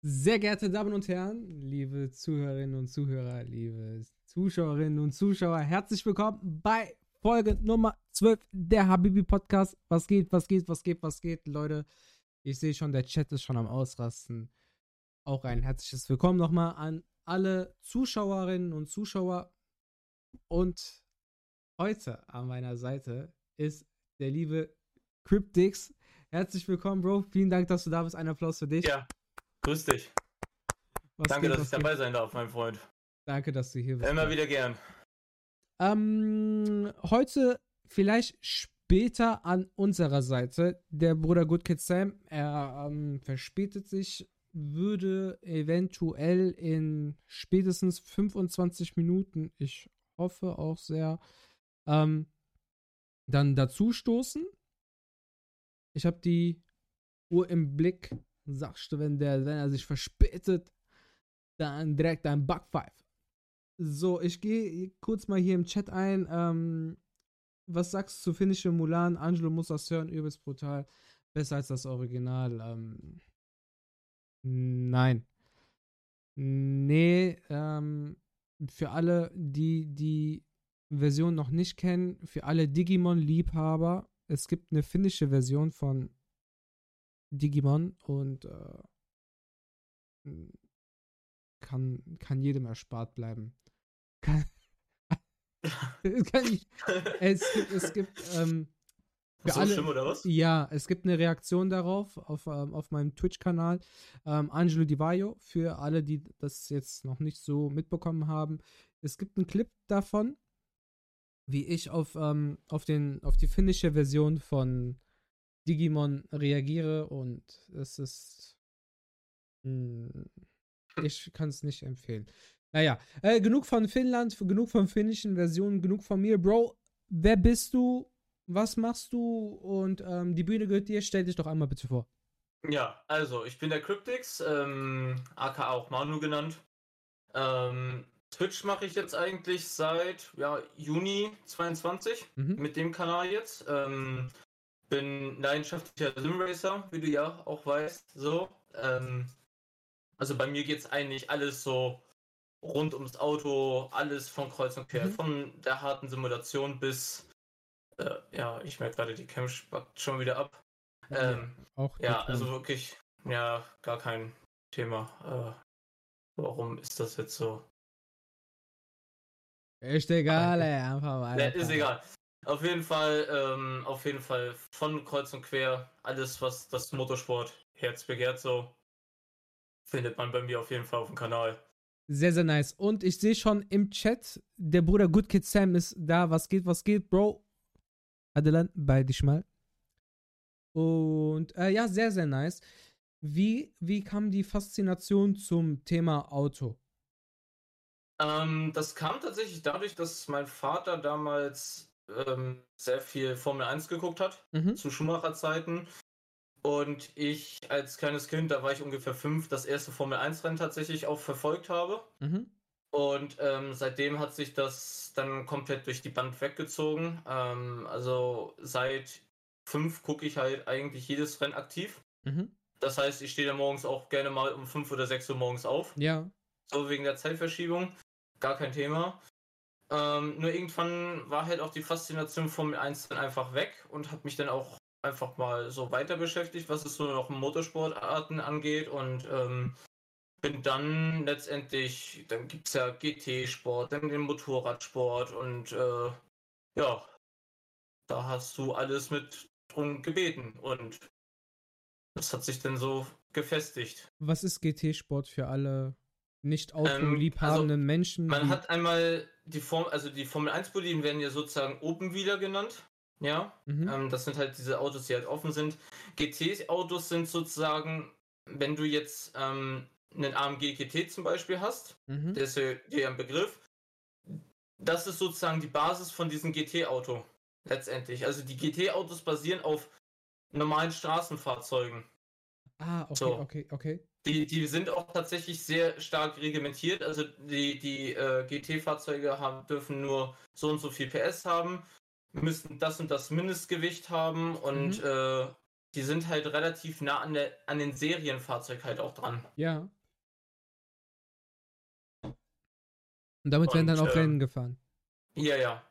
Sehr geehrte Damen und Herren, liebe Zuhörerinnen und Zuhörer, liebe Zuschauerinnen und Zuschauer, herzlich willkommen bei Folge Nummer 12 der Habibi Podcast. Was geht, was geht, was geht, was geht, Leute? Ich sehe schon, der Chat ist schon am Ausrasten. Auch ein herzliches Willkommen nochmal an alle Zuschauerinnen und Zuschauer. Und heute an meiner Seite ist der liebe Cryptix. Herzlich willkommen, Bro. Vielen Dank, dass du da bist. Ein Applaus für dich. Ja, Grüß dich. Was Danke, geht, dass ich dabei geht? sein darf, mein Freund. Danke, dass du hier bist. Immer wieder gern. Ähm, heute vielleicht später an unserer Seite der Bruder Good Kid Sam. Er ähm, verspätet sich, würde eventuell in spätestens 25 Minuten, ich hoffe auch sehr, ähm, dann dazu stoßen. Ich habe die Uhr im Blick sagst du, wenn, der, wenn er sich verspätet, dann direkt ein Bug 5. So, ich gehe kurz mal hier im Chat ein. Ähm, was sagst du zu finnische Mulan? Angelo muss das hören, übelst brutal. Besser als das Original. Ähm, nein. Nee, ähm, für alle, die die Version noch nicht kennen, für alle Digimon-Liebhaber, es gibt eine finnische Version von Digimon und äh, kann, kann jedem erspart bleiben. Kann, kann ich, es gibt, es gibt ähm, für so alle, schlimm oder was? Ja, es gibt eine Reaktion darauf auf, ähm, auf meinem Twitch-Kanal. Ähm, Angelo Di Vaio, für alle, die das jetzt noch nicht so mitbekommen haben. Es gibt einen Clip davon, wie ich auf, ähm, auf, den, auf die finnische Version von Digimon reagiere und es ist. Mh, hm, ich kann es nicht empfehlen. Naja, äh, genug von Finnland, genug von finnischen Versionen, genug von mir. Bro, wer bist du? Was machst du? Und ähm, die Bühne gehört dir. Stell dich doch einmal bitte vor. Ja, also ich bin der Cryptix, ähm, aka auch Manu genannt. Ähm, Twitch mache ich jetzt eigentlich seit ja, Juni 22 mhm. mit dem Kanal jetzt. Ähm, bin leidenschaftlicher Simracer, wie du ja auch weißt. So. Ähm, also bei mir geht es eigentlich alles so rund ums Auto, alles von Kreuz und Quer, mhm. von der harten Simulation bis, äh, ja, ich merke gerade, die Cam spackt schon wieder ab. Ähm, ja, auch ja also wirklich, ja, gar kein Thema. Äh, warum ist das jetzt so? Ist egal, ey, einfach weiter. Ja, ist egal. Auf jeden Fall, ähm, auf jeden Fall von kreuz und quer alles, was das Motorsport Herz begehrt, so findet man bei mir auf jeden Fall auf dem Kanal. Sehr, sehr nice. Und ich sehe schon im Chat, der Bruder Good Kid Sam ist da. Was geht, was geht, Bro? Adelan, bei dich mal. Und äh, ja, sehr, sehr nice. Wie, wie kam die Faszination zum Thema Auto? Ähm, das kam tatsächlich dadurch, dass mein Vater damals ähm, sehr viel Formel 1 geguckt hat, mhm. zu Schumacher-Zeiten. Und ich als kleines Kind, da war ich ungefähr fünf, das erste Formel 1-Rennen tatsächlich auch verfolgt habe. Mhm. Und ähm, seitdem hat sich das dann komplett durch die Band weggezogen. Ähm, also seit fünf gucke ich halt eigentlich jedes Rennen aktiv. Mhm. Das heißt, ich stehe da morgens auch gerne mal um fünf oder sechs Uhr morgens auf. Ja. So wegen der Zeitverschiebung. Gar kein Thema. Ähm, nur irgendwann war halt auch die Faszination Formel 1 dann einfach weg und hat mich dann auch einfach mal so weiter beschäftigt, was es so noch Motorsportarten angeht und ähm, bin dann letztendlich, dann gibt es ja GT-Sport, dann den Motorradsport und äh, ja, da hast du alles mit drum gebeten und das hat sich dann so gefestigt. Was ist GT-Sport für alle nicht autoliebhabenden ähm, also Menschen? Man hat einmal die Form, also die Formel 1 Boliden werden ja sozusagen Open Wheeler genannt. Ja, mhm. ähm, das sind halt diese Autos, die halt offen sind. GT-Autos sind sozusagen, wenn du jetzt ähm, einen AMG GT zum Beispiel hast, mhm. der ist ja ein Begriff. Das ist sozusagen die Basis von diesem GT-Auto letztendlich. Also die GT-Autos basieren auf normalen Straßenfahrzeugen. Ah, okay, so. okay, okay. Die, die sind auch tatsächlich sehr stark reglementiert. Also die, die äh, GT-Fahrzeuge haben, dürfen nur so und so viel PS haben, müssen das und das Mindestgewicht haben und mhm. äh, die sind halt relativ nah an, der, an den Serienfahrzeug halt auch dran. Ja. Und damit und, werden dann auch ähm, Rennen gefahren. Ja, ja.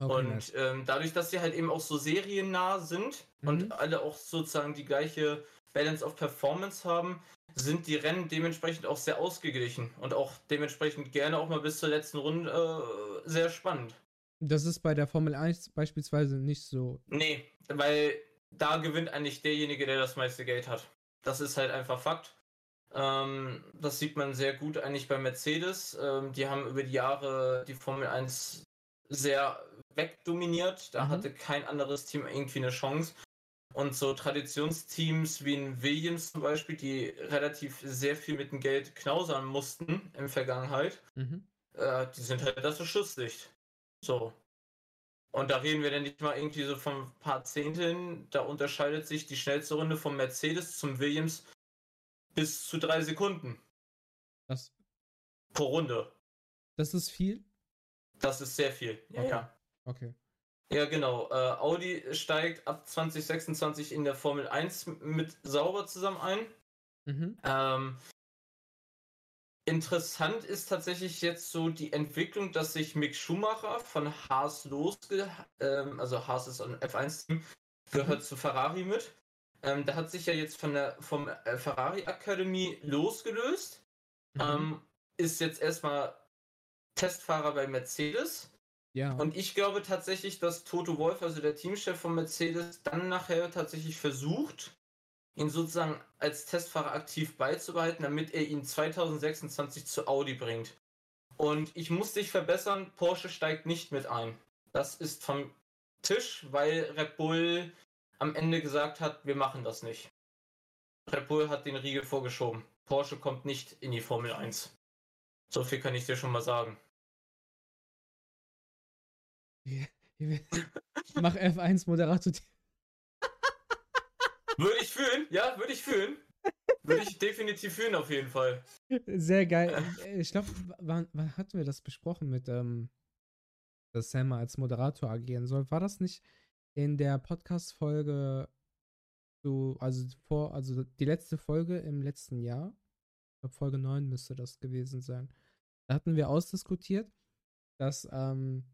Okay, und nice. ähm, dadurch, dass sie halt eben auch so seriennah sind mhm. und alle auch sozusagen die gleiche Balance of Performance haben, sind die Rennen dementsprechend auch sehr ausgeglichen und auch dementsprechend gerne auch mal bis zur letzten Runde äh, sehr spannend. Das ist bei der Formel 1 beispielsweise nicht so. Nee, weil da gewinnt eigentlich derjenige, der das meiste Geld hat. Das ist halt einfach Fakt. Ähm, das sieht man sehr gut eigentlich bei Mercedes. Ähm, die haben über die Jahre die Formel 1 sehr wegdominiert. Da mhm. hatte kein anderes Team irgendwie eine Chance. Und so Traditionsteams wie ein Williams zum Beispiel, die relativ sehr viel mit dem Geld knausern mussten in Vergangenheit, mhm. äh, die sind halt das Schusslicht. So. Und da reden wir dann nicht mal irgendwie so von ein paar Zehnteln. Da unterscheidet sich die schnellste Runde vom Mercedes zum Williams bis zu drei Sekunden. Das. Pro Runde. Das ist viel? Das ist sehr viel. Ja, okay. ja. Okay. Ja, genau. Äh, Audi steigt ab 2026 in der Formel 1 mit sauber zusammen ein. Mhm. Ähm, interessant ist tatsächlich jetzt so die Entwicklung, dass sich Mick Schumacher von Haas losge... Ähm, also Haas ist ein F1-Team, gehört mhm. zu Ferrari mit. Ähm, da hat sich ja jetzt von der vom äh, Ferrari Akademie losgelöst. Mhm. Ähm, ist jetzt erstmal Testfahrer bei Mercedes. Ja. Und ich glaube tatsächlich, dass Toto Wolf, also der Teamchef von Mercedes, dann nachher tatsächlich versucht, ihn sozusagen als Testfahrer aktiv beizubehalten, damit er ihn 2026 zu Audi bringt. Und ich muss dich verbessern, Porsche steigt nicht mit ein. Das ist vom Tisch, weil Red Bull am Ende gesagt hat, wir machen das nicht. Red Bull hat den Riegel vorgeschoben. Porsche kommt nicht in die Formel 1. So viel kann ich dir schon mal sagen. Mach F1 Moderator. würde ich fühlen, ja, würde ich fühlen. Würde ich definitiv fühlen, auf jeden Fall. Sehr geil. Ich glaube, wann, wann, hatten wir das besprochen mit, ähm, dass Sam als Moderator agieren soll? War das nicht in der Podcast-Folge so, also vor, also die letzte Folge im letzten Jahr? Ich glaube, Folge 9 müsste das gewesen sein. Da hatten wir ausdiskutiert, dass ähm,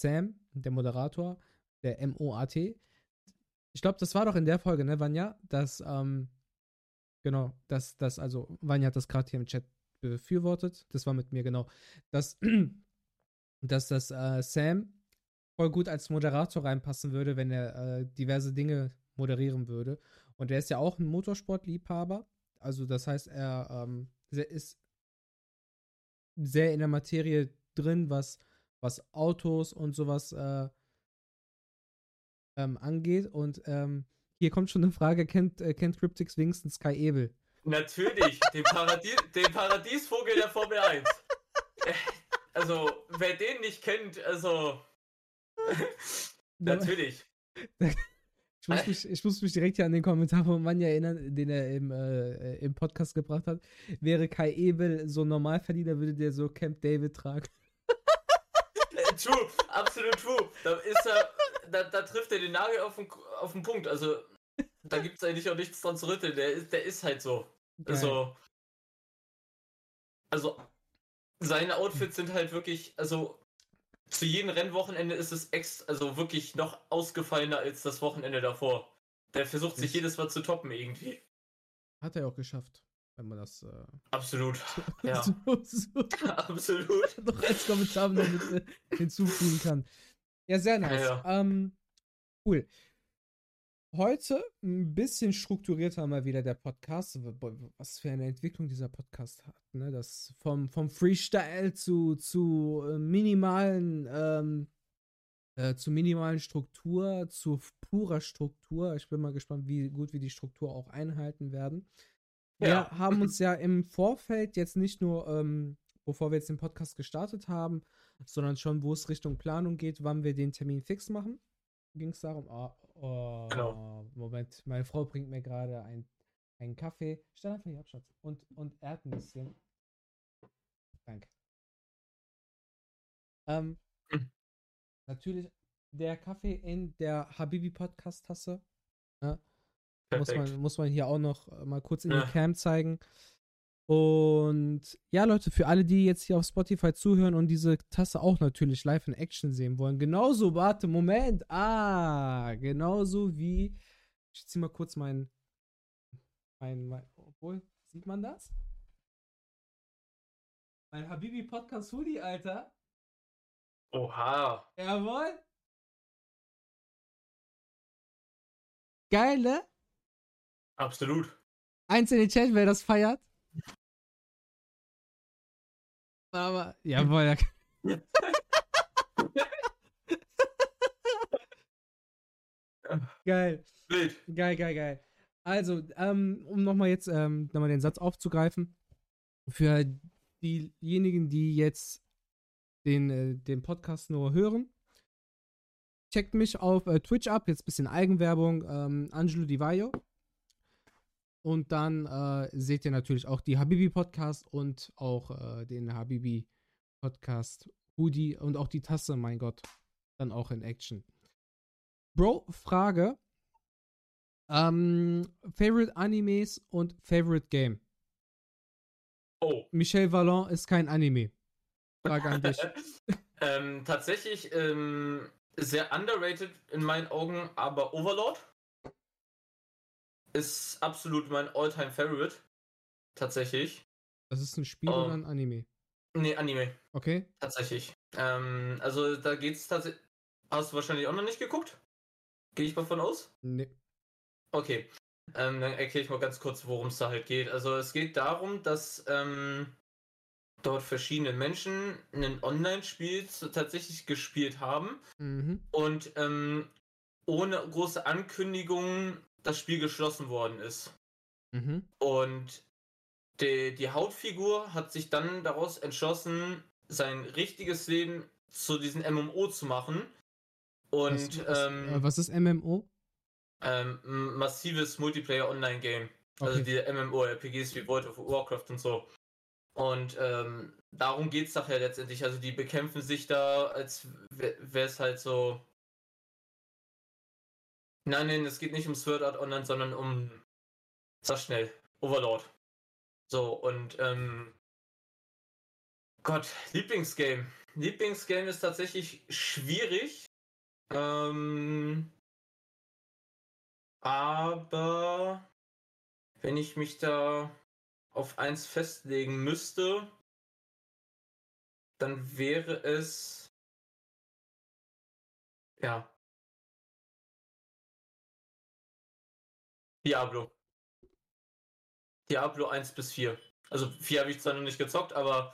Sam, der Moderator, der MOAT, ich glaube, das war doch in der Folge, ne, Vanya, dass, ähm, genau, dass, dass, also, Vanya hat das gerade hier im Chat befürwortet, das war mit mir, genau, dass, dass das äh, Sam voll gut als Moderator reinpassen würde, wenn er äh, diverse Dinge moderieren würde. Und er ist ja auch ein Motorsportliebhaber. Also das heißt, er ähm, ist sehr in der Materie drin, was was Autos und sowas äh, ähm, angeht. Und ähm, hier kommt schon eine Frage: Kennt, äh, kennt Cryptix wenigstens Sky Ebel? Natürlich, den, Paradies, den Paradiesvogel der Formel 1. Äh, also, wer den nicht kennt, also. natürlich. Ich muss, mich, ich muss mich direkt hier an den Kommentar von Manja erinnern, den er im, äh, im Podcast gebracht hat. Wäre Kai Ebel so Normalverdiener, würde der so Camp David tragen true, absolut true. Da ist er, da, da trifft er den Nagel auf den, auf den Punkt. Also, da gibt es eigentlich auch nichts dran zu rütteln. Der ist, der ist halt so. Also, also, seine Outfits sind halt wirklich, also, zu jedem Rennwochenende ist es ex, also wirklich noch ausgefallener als das Wochenende davor. Der versucht sich jedes Mal zu toppen irgendwie. Hat er auch geschafft wenn man das. Äh, Absolut. ja. so, so, Absolut. noch als Kommentar noch mit, äh, hinzufügen kann. Ja, sehr nice. Ja, ja. Ähm, cool. Heute ein bisschen strukturierter mal wieder der Podcast. Was für eine Entwicklung dieser Podcast hat. Ne? Das vom, vom Freestyle zu, zu äh, minimalen, ähm, äh, zu minimalen Struktur, zu purer Struktur. Ich bin mal gespannt, wie gut wir die Struktur auch einhalten werden. Wir ja. haben uns ja im Vorfeld jetzt nicht nur, ähm, bevor wir jetzt den Podcast gestartet haben, sondern schon, wo es Richtung Planung geht, wann wir den Termin fix machen. Ging es darum, oh, oh, genau. Moment, meine Frau bringt mir gerade ein, einen Kaffee. Stell einfach hier ab, Schatz. Und, und Erdnüsschen. Danke. Ähm, hm. Natürlich der Kaffee in der Habibi Podcast Ne? Muss man, muss man hier auch noch äh, mal kurz in ja. die Cam zeigen. Und ja, Leute, für alle, die jetzt hier auf Spotify zuhören und diese Tasse auch natürlich live in Action sehen wollen, genauso, warte, Moment, ah, genauso wie, ich zieh mal kurz mein, mein, mein obwohl, sieht man das? Mein Habibi Podcast Hoodie, Alter. Oha. Jawohl. Geil, ne? Absolut. Eins in den Chat, wer das feiert. Aber, jawohl. Ja. geil. Wild. Geil, geil, geil. Also, ähm, um nochmal jetzt ähm, nochmal den Satz aufzugreifen. Für diejenigen, die jetzt den, äh, den Podcast nur hören, checkt mich auf äh, Twitch ab. Jetzt ein bisschen Eigenwerbung. Ähm, Angelo Di Vaio. Und dann äh, seht ihr natürlich auch die Habibi Podcast und auch äh, den Habibi Podcast Hoodie und auch die Tasse, mein Gott, dann auch in Action. Bro, Frage. Ähm, Favorite Animes und Favorite Game. Oh. Michel Vallon ist kein Anime. Frage an dich. ähm, tatsächlich ähm, sehr underrated in meinen Augen, aber Overlord ist absolut mein Alltime favorite Tatsächlich. Das ist ein Spiel um, oder ein Anime? Nee, Anime. Okay. Tatsächlich. Ähm, also da geht's tatsächlich. Hast du wahrscheinlich auch noch nicht geguckt? Gehe ich mal von aus? Nee. Okay. Ähm, dann erkläre ich mal ganz kurz, worum es da halt geht. Also es geht darum, dass ähm, dort verschiedene Menschen ein Online-Spiel tatsächlich gespielt haben mhm. und ähm, ohne große Ankündigungen das Spiel geschlossen worden ist. Mhm. Und die, die Hauptfigur hat sich dann daraus entschlossen, sein richtiges Leben zu diesem MMO zu machen. Und was, was, ähm, äh, was ist MMO? Ähm, massives Multiplayer Online Game. Also okay. Also die MMORPGs wie World of Warcraft und so. Und ähm, darum geht es nachher letztendlich. Also die bekämpfen sich da, als wäre es halt so Nein, nein, es geht nicht um Sword Art Online, sondern um, sag schnell, Overlord. So, und, ähm, Gott, Lieblingsgame. Lieblingsgame ist tatsächlich schwierig. Ähm, aber wenn ich mich da auf eins festlegen müsste, dann wäre es ja Diablo. Diablo 1 bis 4. Also 4 habe ich zwar noch nicht gezockt, aber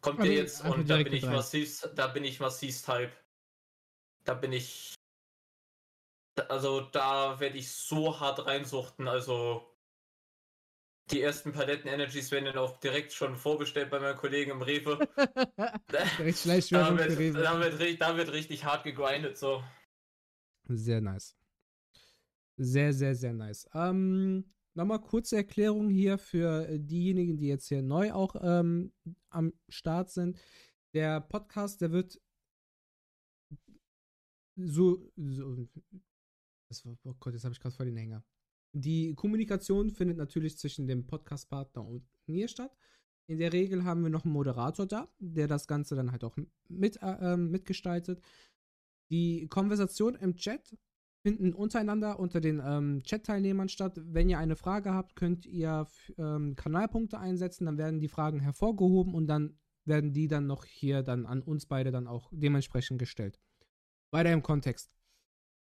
kommt der jetzt und da bin ich massiv, da bin ich massiv Type. Da bin ich. Also da werde ich so hart reinsuchten, also die ersten Paletten Energies werden dann auch direkt schon vorbestellt bei meinen Kollegen im Rewe. direkt da, wird. Da, wird, da wird richtig hart gegrindet, so. Sehr nice. Sehr, sehr, sehr nice. Ähm, Nochmal kurze Erklärung hier für diejenigen, die jetzt hier neu auch ähm, am Start sind. Der Podcast, der wird so, so das oh Gott, jetzt habe ich gerade voll den Hänger. Die Kommunikation findet natürlich zwischen dem Podcast-Partner und mir statt. In der Regel haben wir noch einen Moderator da, der das Ganze dann halt auch mit, äh, mitgestaltet. Die Konversation im Chat finden untereinander unter den ähm, Chat-Teilnehmern statt. Wenn ihr eine Frage habt, könnt ihr ähm, Kanalpunkte einsetzen, dann werden die Fragen hervorgehoben und dann werden die dann noch hier dann an uns beide dann auch dementsprechend gestellt. Weiter im Kontext.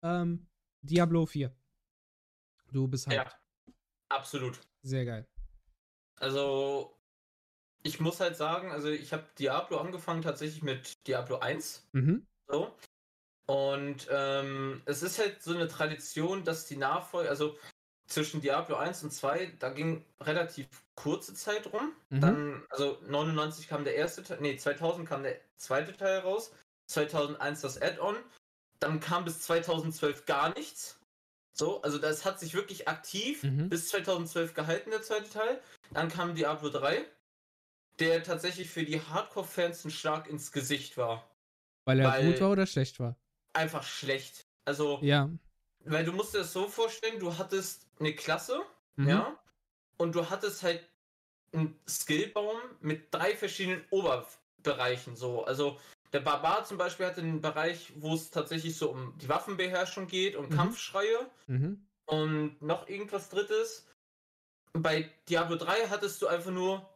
Ähm, Diablo 4. Du bist halt. Ja, absolut. Sehr geil. Also, ich muss halt sagen, also ich habe Diablo angefangen tatsächlich mit Diablo 1. Mhm. So. Und ähm, es ist halt so eine Tradition, dass die Nachfolge, also zwischen Diablo 1 und 2, da ging relativ kurze Zeit rum. Mhm. Dann, also 99 kam der erste Teil, nee, 2000 kam der zweite Teil raus, 2001 das Add-on, dann kam bis 2012 gar nichts. So, also das hat sich wirklich aktiv mhm. bis 2012 gehalten, der zweite Teil. Dann kam Diablo 3, der tatsächlich für die Hardcore-Fans ein Schlag ins Gesicht war. Weil er weil, gut war oder schlecht war? Einfach schlecht. Also, ja. weil du musst dir das so vorstellen, du hattest eine Klasse, mhm. ja, und du hattest halt einen Skillbaum mit drei verschiedenen Oberbereichen so. Also der Barbar zum Beispiel hatte einen Bereich, wo es tatsächlich so um die Waffenbeherrschung geht und mhm. Kampfschreie mhm. und noch irgendwas drittes. Bei Diablo 3 hattest du einfach nur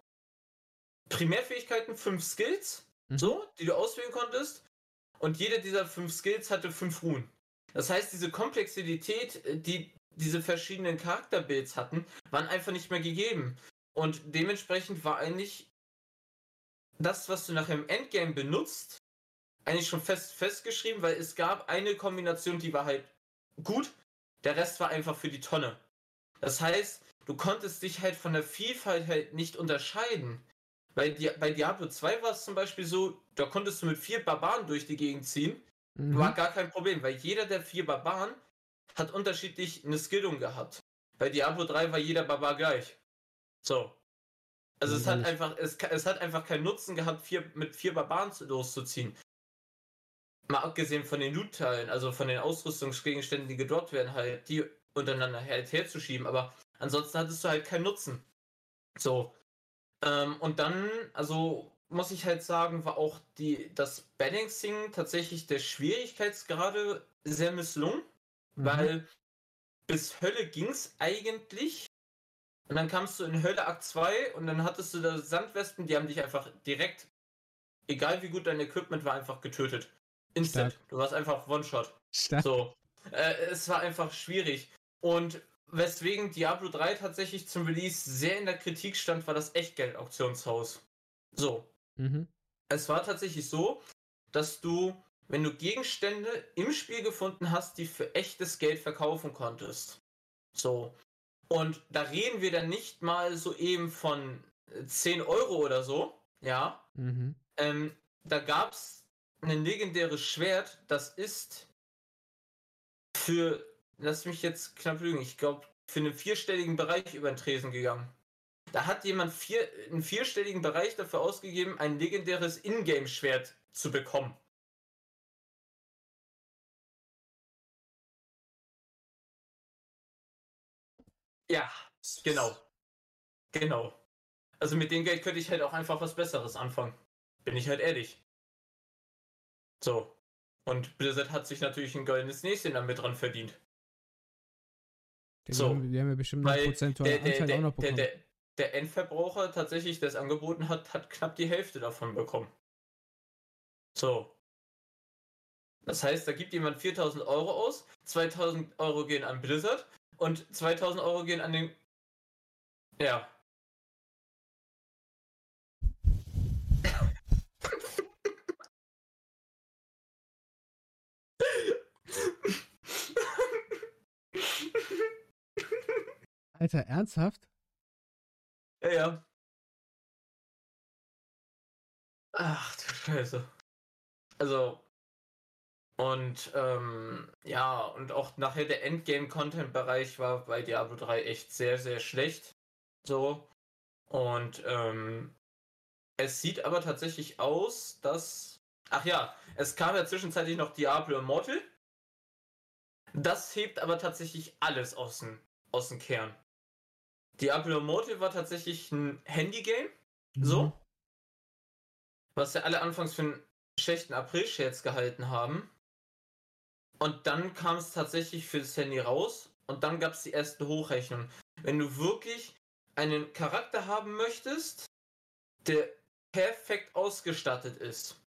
Primärfähigkeiten, fünf Skills, mhm. so, die du auswählen konntest. Und jede dieser fünf Skills hatte fünf Ruhen. Das heißt, diese Komplexität, äh, die diese verschiedenen Charakterbuilds hatten, waren einfach nicht mehr gegeben. Und dementsprechend war eigentlich das, was du nachher im Endgame benutzt, eigentlich schon fest festgeschrieben, weil es gab eine Kombination, die war halt gut, der Rest war einfach für die Tonne. Das heißt, du konntest dich halt von der Vielfalt halt nicht unterscheiden. Bei, Di bei Diablo 2 war es zum Beispiel so, da konntest du mit vier Barbaren durch die Gegend ziehen. Mhm. War gar kein Problem, weil jeder der vier Barbaren hat unterschiedlich eine Skillung gehabt. Bei Diablo 3 war jeder Barbar gleich. So. Also es hat einfach, es, es hat einfach keinen Nutzen gehabt, vier, mit vier Barbaren loszuziehen. Mal abgesehen von den Loot-Teilen, also von den Ausrüstungsgegenständen, die gedroppt werden, halt, die untereinander halt herzuschieben, aber ansonsten hattest du halt keinen Nutzen. So. Ähm, und dann, also muss ich halt sagen, war auch die, das Balancing tatsächlich der Schwierigkeitsgrade sehr misslungen, mhm. weil bis Hölle ging es eigentlich. Und dann kamst du in Hölle Akt 2 und dann hattest du da Sandwespen, die haben dich einfach direkt, egal wie gut dein Equipment war, einfach getötet. Instant. Stark. Du warst einfach One-Shot. So. Äh, es war einfach schwierig. Und weswegen Diablo 3 tatsächlich zum Release sehr in der Kritik stand, war das Echtgeld-Auktionshaus. So. Mhm. Es war tatsächlich so, dass du, wenn du Gegenstände im Spiel gefunden hast, die für echtes Geld verkaufen konntest. So. Und da reden wir dann nicht mal so eben von 10 Euro oder so. Ja. Mhm. Ähm, da gab es ein legendäres Schwert, das ist für lass mich jetzt knapp lügen, ich glaube, für einen vierstelligen Bereich über den Tresen gegangen. Da hat jemand vier, einen vierstelligen Bereich dafür ausgegeben, ein legendäres Ingame-Schwert zu bekommen. Ja, genau. Genau. Also mit dem Geld könnte ich halt auch einfach was Besseres anfangen. Bin ich halt ehrlich. So. Und Blizzard hat sich natürlich ein goldenes Näschen damit dran verdient. Die, so, haben, die haben ja bestimmt einen prozentualen Anteil der, auch noch bekommen. Der, der, der Endverbraucher tatsächlich, der es angeboten hat, hat knapp die Hälfte davon bekommen. So. Das heißt, da gibt jemand 4000 Euro aus, 2000 Euro gehen an Blizzard und 2000 Euro gehen an den. Ja. Alter, ernsthaft? Ja, ja. Ach du Scheiße. Also, und ähm, ja, und auch nachher der Endgame-Content-Bereich war bei Diablo 3 echt sehr, sehr schlecht. So. Und ähm, es sieht aber tatsächlich aus, dass. Ach ja, es kam ja zwischenzeitlich noch Diablo Immortal. Das hebt aber tatsächlich alles aus dem, aus dem Kern. Diablo Immortal war tatsächlich ein Handy-Game. Mhm. So. Was ja alle anfangs für einen schlechten April-Scherz gehalten haben. Und dann kam es tatsächlich für das Handy raus. Und dann gab es die erste Hochrechnung. Wenn du wirklich einen Charakter haben möchtest, der perfekt ausgestattet ist,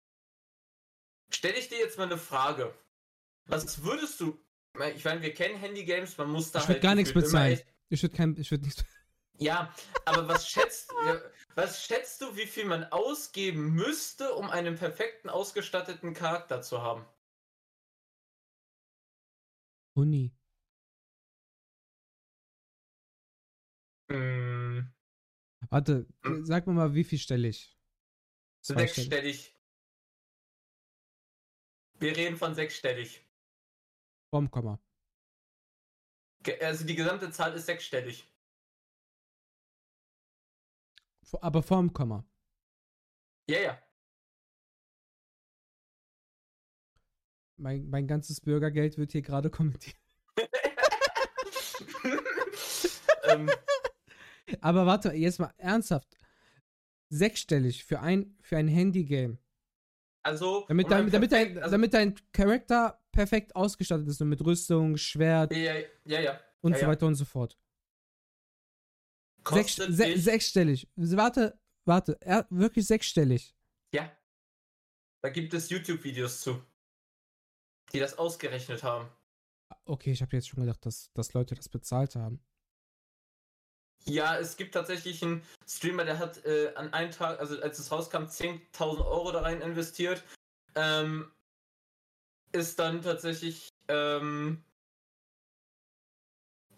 stelle ich dir jetzt mal eine Frage. Was würdest du. Ich meine, wir kennen Handy-Games, man muss da ich halt. gar nichts bezahlen. Ich würde kein, ich würde nichts. Ja, aber was schätzt, was schätzt du, wie viel man ausgeben müsste, um einen perfekten ausgestatteten Charakter zu haben? Uni. Hm. Warte, hm. sag mir mal, wie viel stelle ich? Sechsstellig. Wir reden von sechsstellig. Vom Komma. Also die gesamte Zahl ist sechsstellig. Aber vorm Komma. Ja, ja. Mein, mein ganzes Bürgergeld wird hier gerade kommentiert. ähm, Aber warte, jetzt mal ernsthaft. Sechsstellig für ein, für ein Handy-Game. Also, damit, dein, damit, dein, also, damit dein Charakter perfekt ausgestattet ist und mit Rüstung, Schwert ja, ja, ja, und so weiter und so fort. Sechs, se sechsstellig. Warte, warte, er, wirklich sechsstellig. Ja. Da gibt es YouTube-Videos zu, die das ausgerechnet haben. Okay, ich habe jetzt schon gedacht, dass, dass Leute das bezahlt haben. Ja, es gibt tatsächlich einen Streamer, der hat äh, an einem Tag, also als es rauskam, 10.000 Euro da rein investiert. Ähm, ist dann tatsächlich ähm,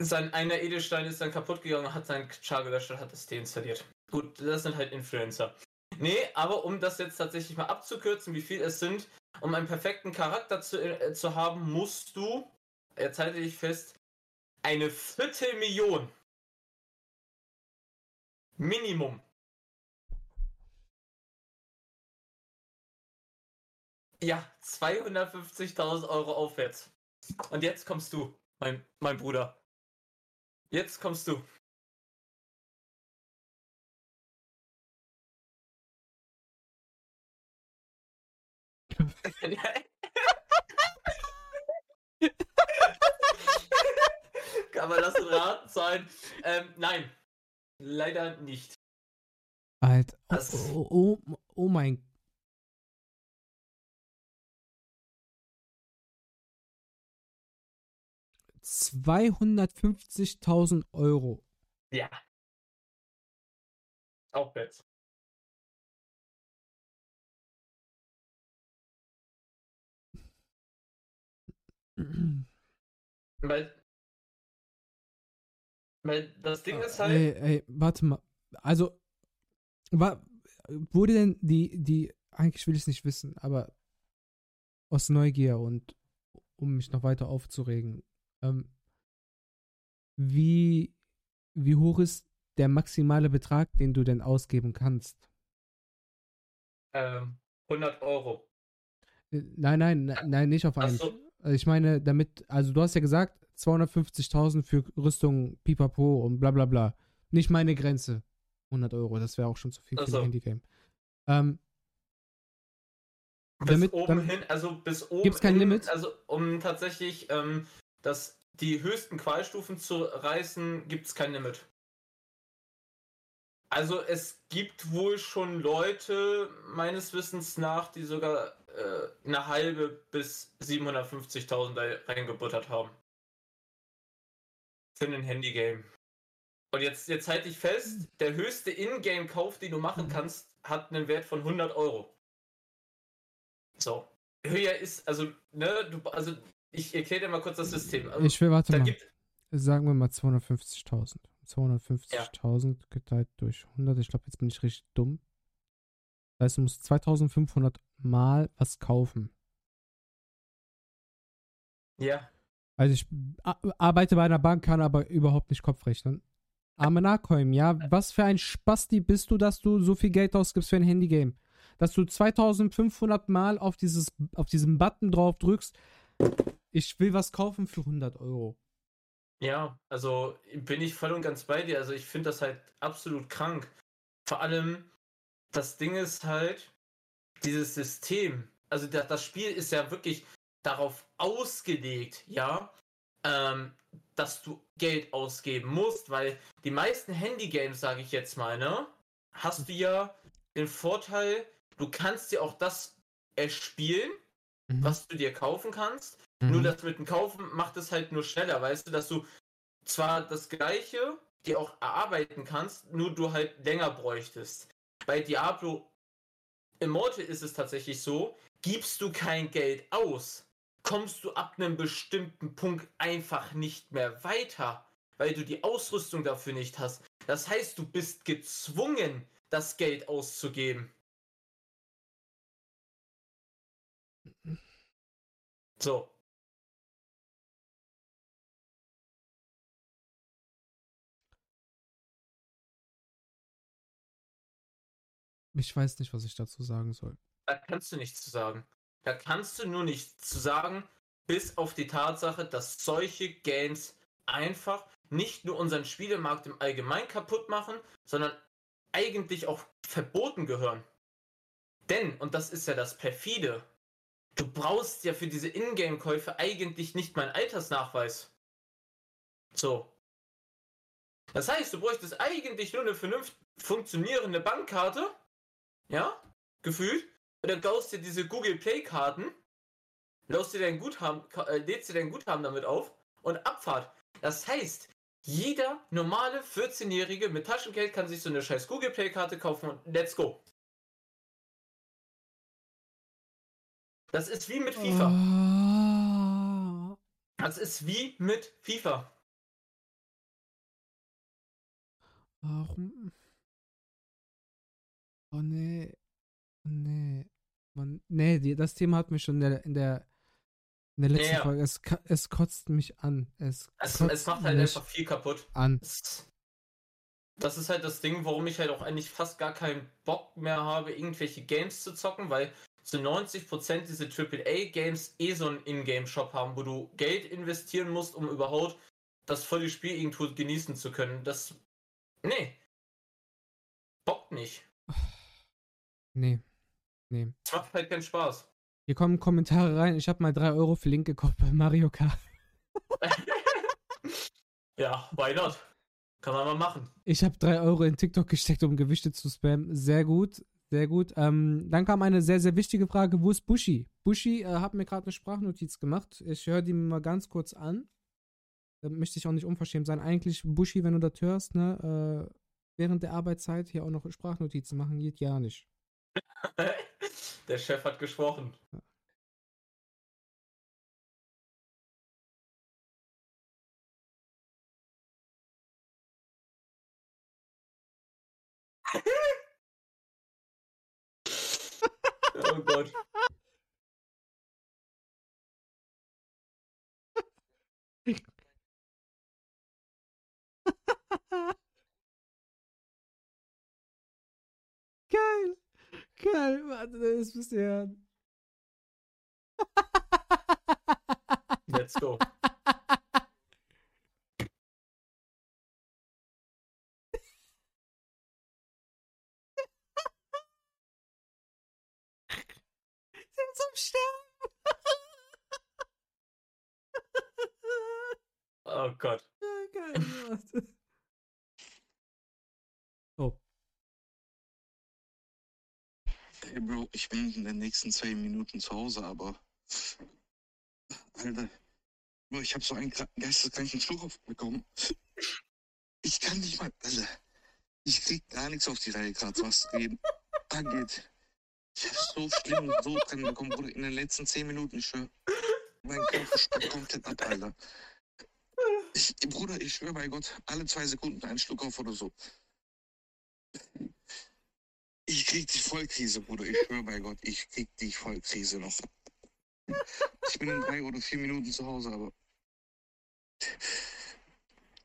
sein einer Edelstein ist dann kaputt gegangen, hat seinen Char gelöscht und hat das deinstalliert. Gut, das sind halt Influencer. Nee, aber um das jetzt tatsächlich mal abzukürzen, wie viel es sind, um einen perfekten Charakter zu, äh, zu haben, musst du, jetzt halte ich fest, eine Viertelmillion Minimum. Ja, 250.000 Euro aufwärts. Und jetzt kommst du, mein, mein Bruder. Jetzt kommst du. Kann man das raten sein? Ähm, nein. Leider nicht. Alter. Oh, oh, oh, oh mein Zweihundertfünfzigtausend Euro. Ja. Aufwärts. Weil weil das Ding ist halt. Ey, ey, warte mal. Also, war, wurde denn die, die, eigentlich will ich es nicht wissen, aber aus Neugier und um mich noch weiter aufzuregen, ähm, wie, wie hoch ist der maximale Betrag, den du denn ausgeben kannst? Ähm, 100 Euro. Äh, nein, nein, nein, nicht auf einen. So. Also ich meine, damit, also du hast ja gesagt, 250.000 für Rüstung, pipapo und bla bla bla. Nicht meine Grenze. 100 Euro, das wäre auch schon zu viel für ein Handygame. Ähm, bis damit, oben dann, hin, also bis oben Gibt's kein hin, Limit? Also um tatsächlich ähm, das, die höchsten Qualstufen zu reißen, gibt es kein Limit. Also es gibt wohl schon Leute, meines Wissens nach, die sogar äh, eine halbe bis 750.000 reingebuttert haben. Für ein Handygame. Und jetzt, jetzt halte ich fest, der höchste Ingame-Kauf, den du machen mhm. kannst, hat einen Wert von 100 Euro. So. Höher ist, also, ne, du, also, ich erkläre dir mal kurz das System. Also, ich will, warte mal. Gibt, Sagen wir mal 250.000. 250.000 ja. geteilt durch 100. Ich glaube, jetzt bin ich richtig dumm. Das heißt, du musst 2500 Mal was kaufen. Ja. Also ich arbeite bei einer Bank, kann aber überhaupt nicht Kopf rechnen. Amenakoim, ja, was für ein Spasti bist du, dass du so viel Geld ausgibst für ein Handygame? Dass du 2500 Mal auf, dieses, auf diesen Button drauf drückst, ich will was kaufen für 100 Euro. Ja, also bin ich voll und ganz bei dir. Also ich finde das halt absolut krank. Vor allem, das Ding ist halt, dieses System, also das Spiel ist ja wirklich darauf ausgelegt, ja, ähm, dass du Geld ausgeben musst, weil die meisten Handy-Games, sage ich jetzt mal, ne, hast du ja den Vorteil, du kannst dir auch das erspielen, mhm. was du dir kaufen kannst. Mhm. Nur das mit dem Kaufen macht es halt nur schneller, weißt du, dass du zwar das gleiche dir auch erarbeiten kannst, nur du halt länger bräuchtest. Bei Diablo Immortal ist es tatsächlich so, gibst du kein Geld aus, kommst du ab einem bestimmten Punkt einfach nicht mehr weiter, weil du die Ausrüstung dafür nicht hast. Das heißt, du bist gezwungen, das Geld auszugeben. So. Ich weiß nicht, was ich dazu sagen soll. Da kannst du nichts zu sagen. Da kannst du nur nichts zu sagen, bis auf die Tatsache, dass solche Games einfach nicht nur unseren Spielemarkt im Allgemeinen kaputt machen, sondern eigentlich auch verboten gehören. Denn, und das ist ja das perfide, du brauchst ja für diese Ingame-Käufe eigentlich nicht meinen Altersnachweis. So. Das heißt, du bräuchtest eigentlich nur eine vernünftig funktionierende Bankkarte, ja, gefühlt, und dann kaufst dir diese Google Play-Karten, lädst dir dein Guthaben, äh, dein Guthaben damit auf und Abfahrt. Das heißt, jeder normale 14-Jährige mit Taschengeld kann sich so eine scheiß Google Play-Karte kaufen und let's go. Das ist wie mit FIFA. Oh. Das ist wie mit FIFA. Ach. Oh nee. Oh nee. Man, nee, das Thema hat mich schon in der, in der, in der letzten ja, Folge. Es, es kotzt mich an. Es, es, es macht halt einfach viel kaputt. An. das ist halt das Ding, warum ich halt auch eigentlich fast gar keinen Bock mehr habe, irgendwelche Games zu zocken, weil zu 90% diese AAA-Games eh so einen Ingame-Shop haben, wo du Geld investieren musst, um überhaupt das volle Spiel irgendwo genießen zu können. Das. Nee. Bockt nicht. Nee. Nee. Das macht halt keinen Spaß. Hier kommen Kommentare rein. Ich habe mal 3 Euro für Link gekauft bei Mario Kart. ja, why not? Kann man mal machen. Ich habe 3 Euro in TikTok gesteckt, um Gewichte zu spammen. Sehr gut. Sehr gut. Ähm, dann kam eine sehr, sehr wichtige Frage. Wo ist Bushi? Bushi äh, hat mir gerade eine Sprachnotiz gemacht. Ich höre die mal ganz kurz an. Da möchte ich auch nicht unverschämt sein. Eigentlich, Bushi, wenn du das hörst, ne, äh, während der Arbeitszeit hier auch noch Sprachnotizen machen, geht ja nicht. der Chef hat gesprochen. Ja. Oh Gott. Geil. Geil. Warte, das müsst ihr hören. Let's go. zum Sterben. Oh Gott. Ja, geil. Oh. Hey Bro, ich bin in den nächsten zwei Minuten zu Hause, aber. Alter. Bro, ich habe so einen geisteskranken Schluck aufbekommen. Ich kann nicht mal. Alter. Ich krieg gar nichts auf die Reihe gerade, was reden angeht. Ich habe so schlimm so drin bekommen, Bruder, in den letzten 10 Minuten. Schwöre, mein Körper springt komplett ab, Alter. Ich, Bruder, ich schwöre bei Gott, alle zwei Sekunden einen Schluck auf oder so. Ich krieg die Vollkrise, Bruder. Ich schwöre bei Gott, ich krieg die Vollkrise noch. Ich bin in drei oder vier Minuten zu Hause, aber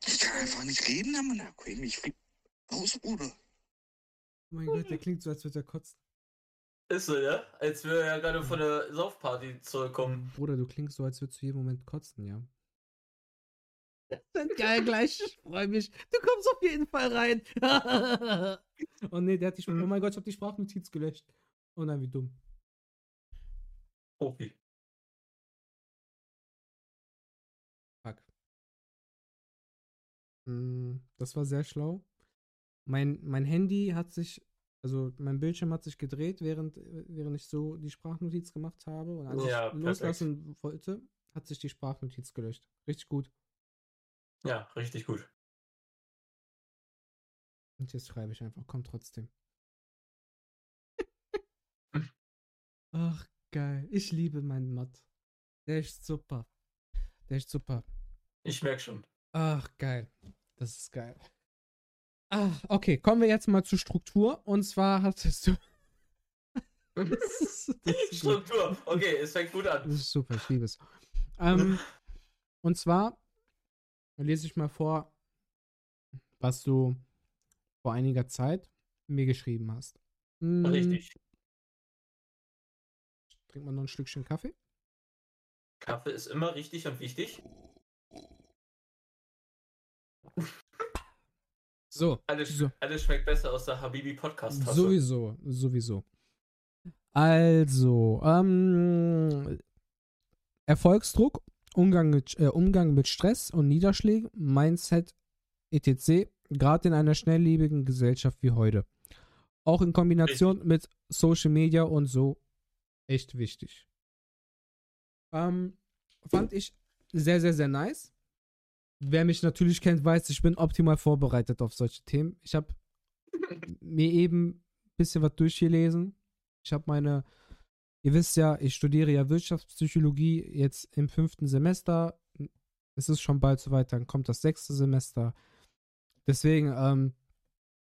ich kann einfach nicht reden, Mann. Ich flieg raus, Bruder. Oh mein Gott, der klingt so, als würde er kotzen. Ist so, ja? Als würde er ja gerade von der Saufparty zurückkommen. Bruder, du klingst so, als würdest du jeden Moment kotzen, ja? Dann geil, gleich. Ich freue mich. Du kommst auf jeden Fall rein. oh nee, der hat die Oh mein Gott, ich habe die Sprachnotiz gelöscht. Oh nein, wie dumm. Profi. Fuck. Hm, das war sehr schlau. Mein, mein Handy hat sich also mein Bildschirm hat sich gedreht, während, während ich so die Sprachnotiz gemacht habe. Und als ja, ich loslassen wollte, hat sich die Sprachnotiz gelöscht. Richtig gut. Ja, richtig gut. Und jetzt schreibe ich einfach, komm trotzdem. Ach, geil. Ich liebe meinen Mod. Der ist super. Der ist super. Ich merke schon. Ach, geil. Das ist geil. Ah, okay, kommen wir jetzt mal zur Struktur. Und zwar hattest du. das ist, das ist Struktur, okay, es fängt gut an. Das ist super, ich liebe es. Ähm, und zwar lese ich mal vor, was du vor einiger Zeit mir geschrieben hast. Hm, Richtig. Trinkt man noch ein Stückchen Kaffee? Kaffee ist immer richtig und wichtig. So. Alles, so. alles schmeckt besser aus der Habibi Podcast. -Tasse. Sowieso, sowieso. Also, ähm, Erfolgsdruck, Umgang mit, äh, Umgang mit Stress und Niederschlägen, Mindset, etc., gerade in einer schnelllebigen Gesellschaft wie heute. Auch in Kombination Richtig. mit Social Media und so echt wichtig. Ähm, fand ich sehr, sehr, sehr nice. Wer mich natürlich kennt, weiß, ich bin optimal vorbereitet auf solche Themen. Ich habe mir eben ein bisschen was durchgelesen. Ich habe meine, ihr wisst ja, ich studiere ja Wirtschaftspsychologie jetzt im fünften Semester. Es ist schon bald soweit, dann kommt das sechste Semester. Deswegen, ähm,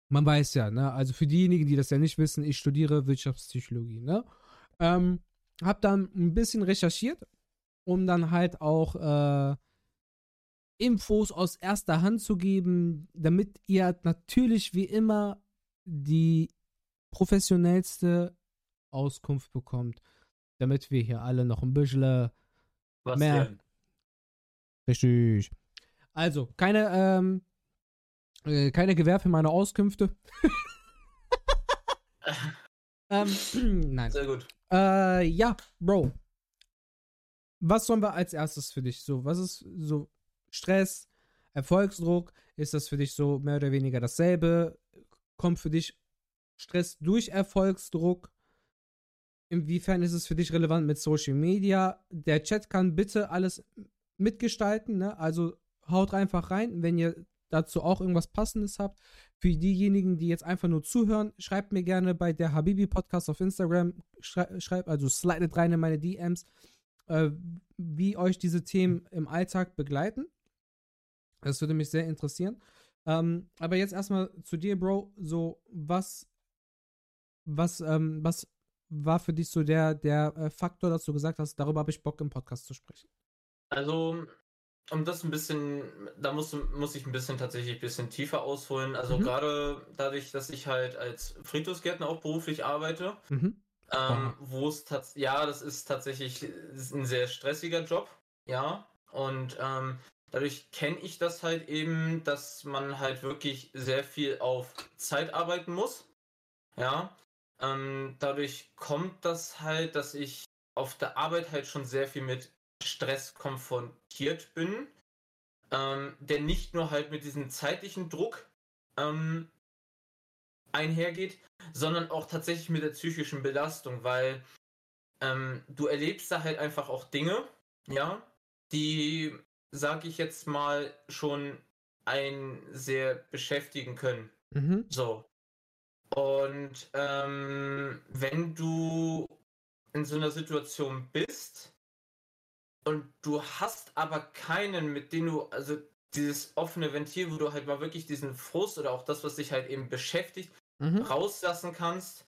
man weiß ja, ne? Also für diejenigen, die das ja nicht wissen, ich studiere Wirtschaftspsychologie, ne? Ähm, hab dann ein bisschen recherchiert, um dann halt auch äh, Infos aus erster Hand zu geben, damit ihr natürlich wie immer die professionellste Auskunft bekommt, damit wir hier alle noch ein bisschen Was mehr. Denn? Richtig. Also, keine, ähm, äh, keine Gewähr für meine Auskünfte. ähm, nein. Sehr gut. Äh, ja, Bro. Was sollen wir als erstes für dich? So, was ist so Stress, Erfolgsdruck? Ist das für dich so mehr oder weniger dasselbe? Kommt für dich Stress durch Erfolgsdruck? Inwiefern ist es für dich relevant mit Social Media? Der Chat kann bitte alles mitgestalten, ne? Also haut einfach rein, wenn ihr dazu auch irgendwas Passendes habt. Für diejenigen, die jetzt einfach nur zuhören, schreibt mir gerne bei der Habibi Podcast auf Instagram, schrei schreibt, also slidet rein in meine DMs, äh, wie euch diese Themen im Alltag begleiten. Das würde mich sehr interessieren. Ähm, aber jetzt erstmal zu dir, Bro. So, was, was, ähm, was war für dich so der, der äh, Faktor, dass du gesagt hast, darüber habe ich Bock im Podcast zu sprechen? Also, um das ein bisschen, da muss, muss ich ein bisschen tatsächlich ein bisschen tiefer ausholen. Also mhm. gerade dadurch, dass ich halt als Friedhofsgärtner auch beruflich arbeite, mhm. ähm, wo es tatsächlich, ja, das ist tatsächlich ein sehr stressiger Job, ja. Und ähm, dadurch kenne ich das halt eben, dass man halt wirklich sehr viel auf Zeit arbeiten muss. Ja. Ähm, dadurch kommt das halt, dass ich auf der Arbeit halt schon sehr viel mit Stress konfrontiert bin, ähm, der nicht nur halt mit diesem zeitlichen Druck ähm, einhergeht, sondern auch tatsächlich mit der psychischen Belastung, weil ähm, du erlebst da halt einfach auch Dinge, ja, die, sag ich jetzt mal, schon einen sehr beschäftigen können. Mhm. So. Und ähm, wenn du in so einer Situation bist, und du hast aber keinen, mit dem du, also dieses offene Ventil, wo du halt mal wirklich diesen Frust oder auch das, was dich halt eben beschäftigt, mhm. rauslassen kannst,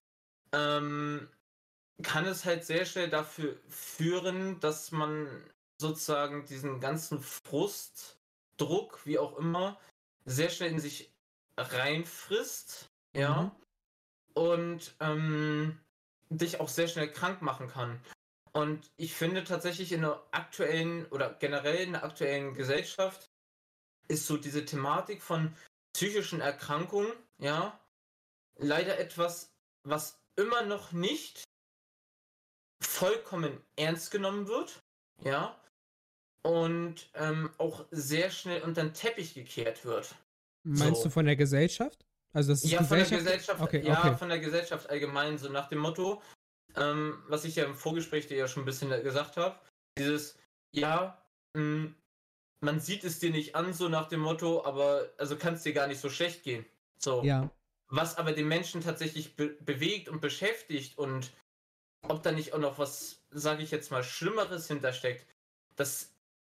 ähm, kann es halt sehr schnell dafür führen, dass man sozusagen diesen ganzen Frust, Druck, wie auch immer, sehr schnell in sich reinfrisst, mhm. Und ähm, dich auch sehr schnell krank machen kann. Und ich finde tatsächlich in der aktuellen oder generell in der aktuellen Gesellschaft ist so diese Thematik von psychischen Erkrankungen, ja, leider etwas, was immer noch nicht vollkommen ernst genommen wird, ja, und ähm, auch sehr schnell unter den Teppich gekehrt wird. Meinst so. du von der Gesellschaft? Also das ist ja, von der Gesellschaft, okay, ja, okay. von der Gesellschaft allgemein, so nach dem Motto, ähm, was ich ja im Vorgespräch dir ja schon ein bisschen gesagt habe. Dieses, ja, mh, hm, man sieht es dir nicht an, so nach dem Motto, aber also kann es dir gar nicht so schlecht gehen. So. Ja. Was aber den Menschen tatsächlich be bewegt und beschäftigt und ob da nicht auch noch was, sage ich jetzt mal, Schlimmeres hintersteckt, das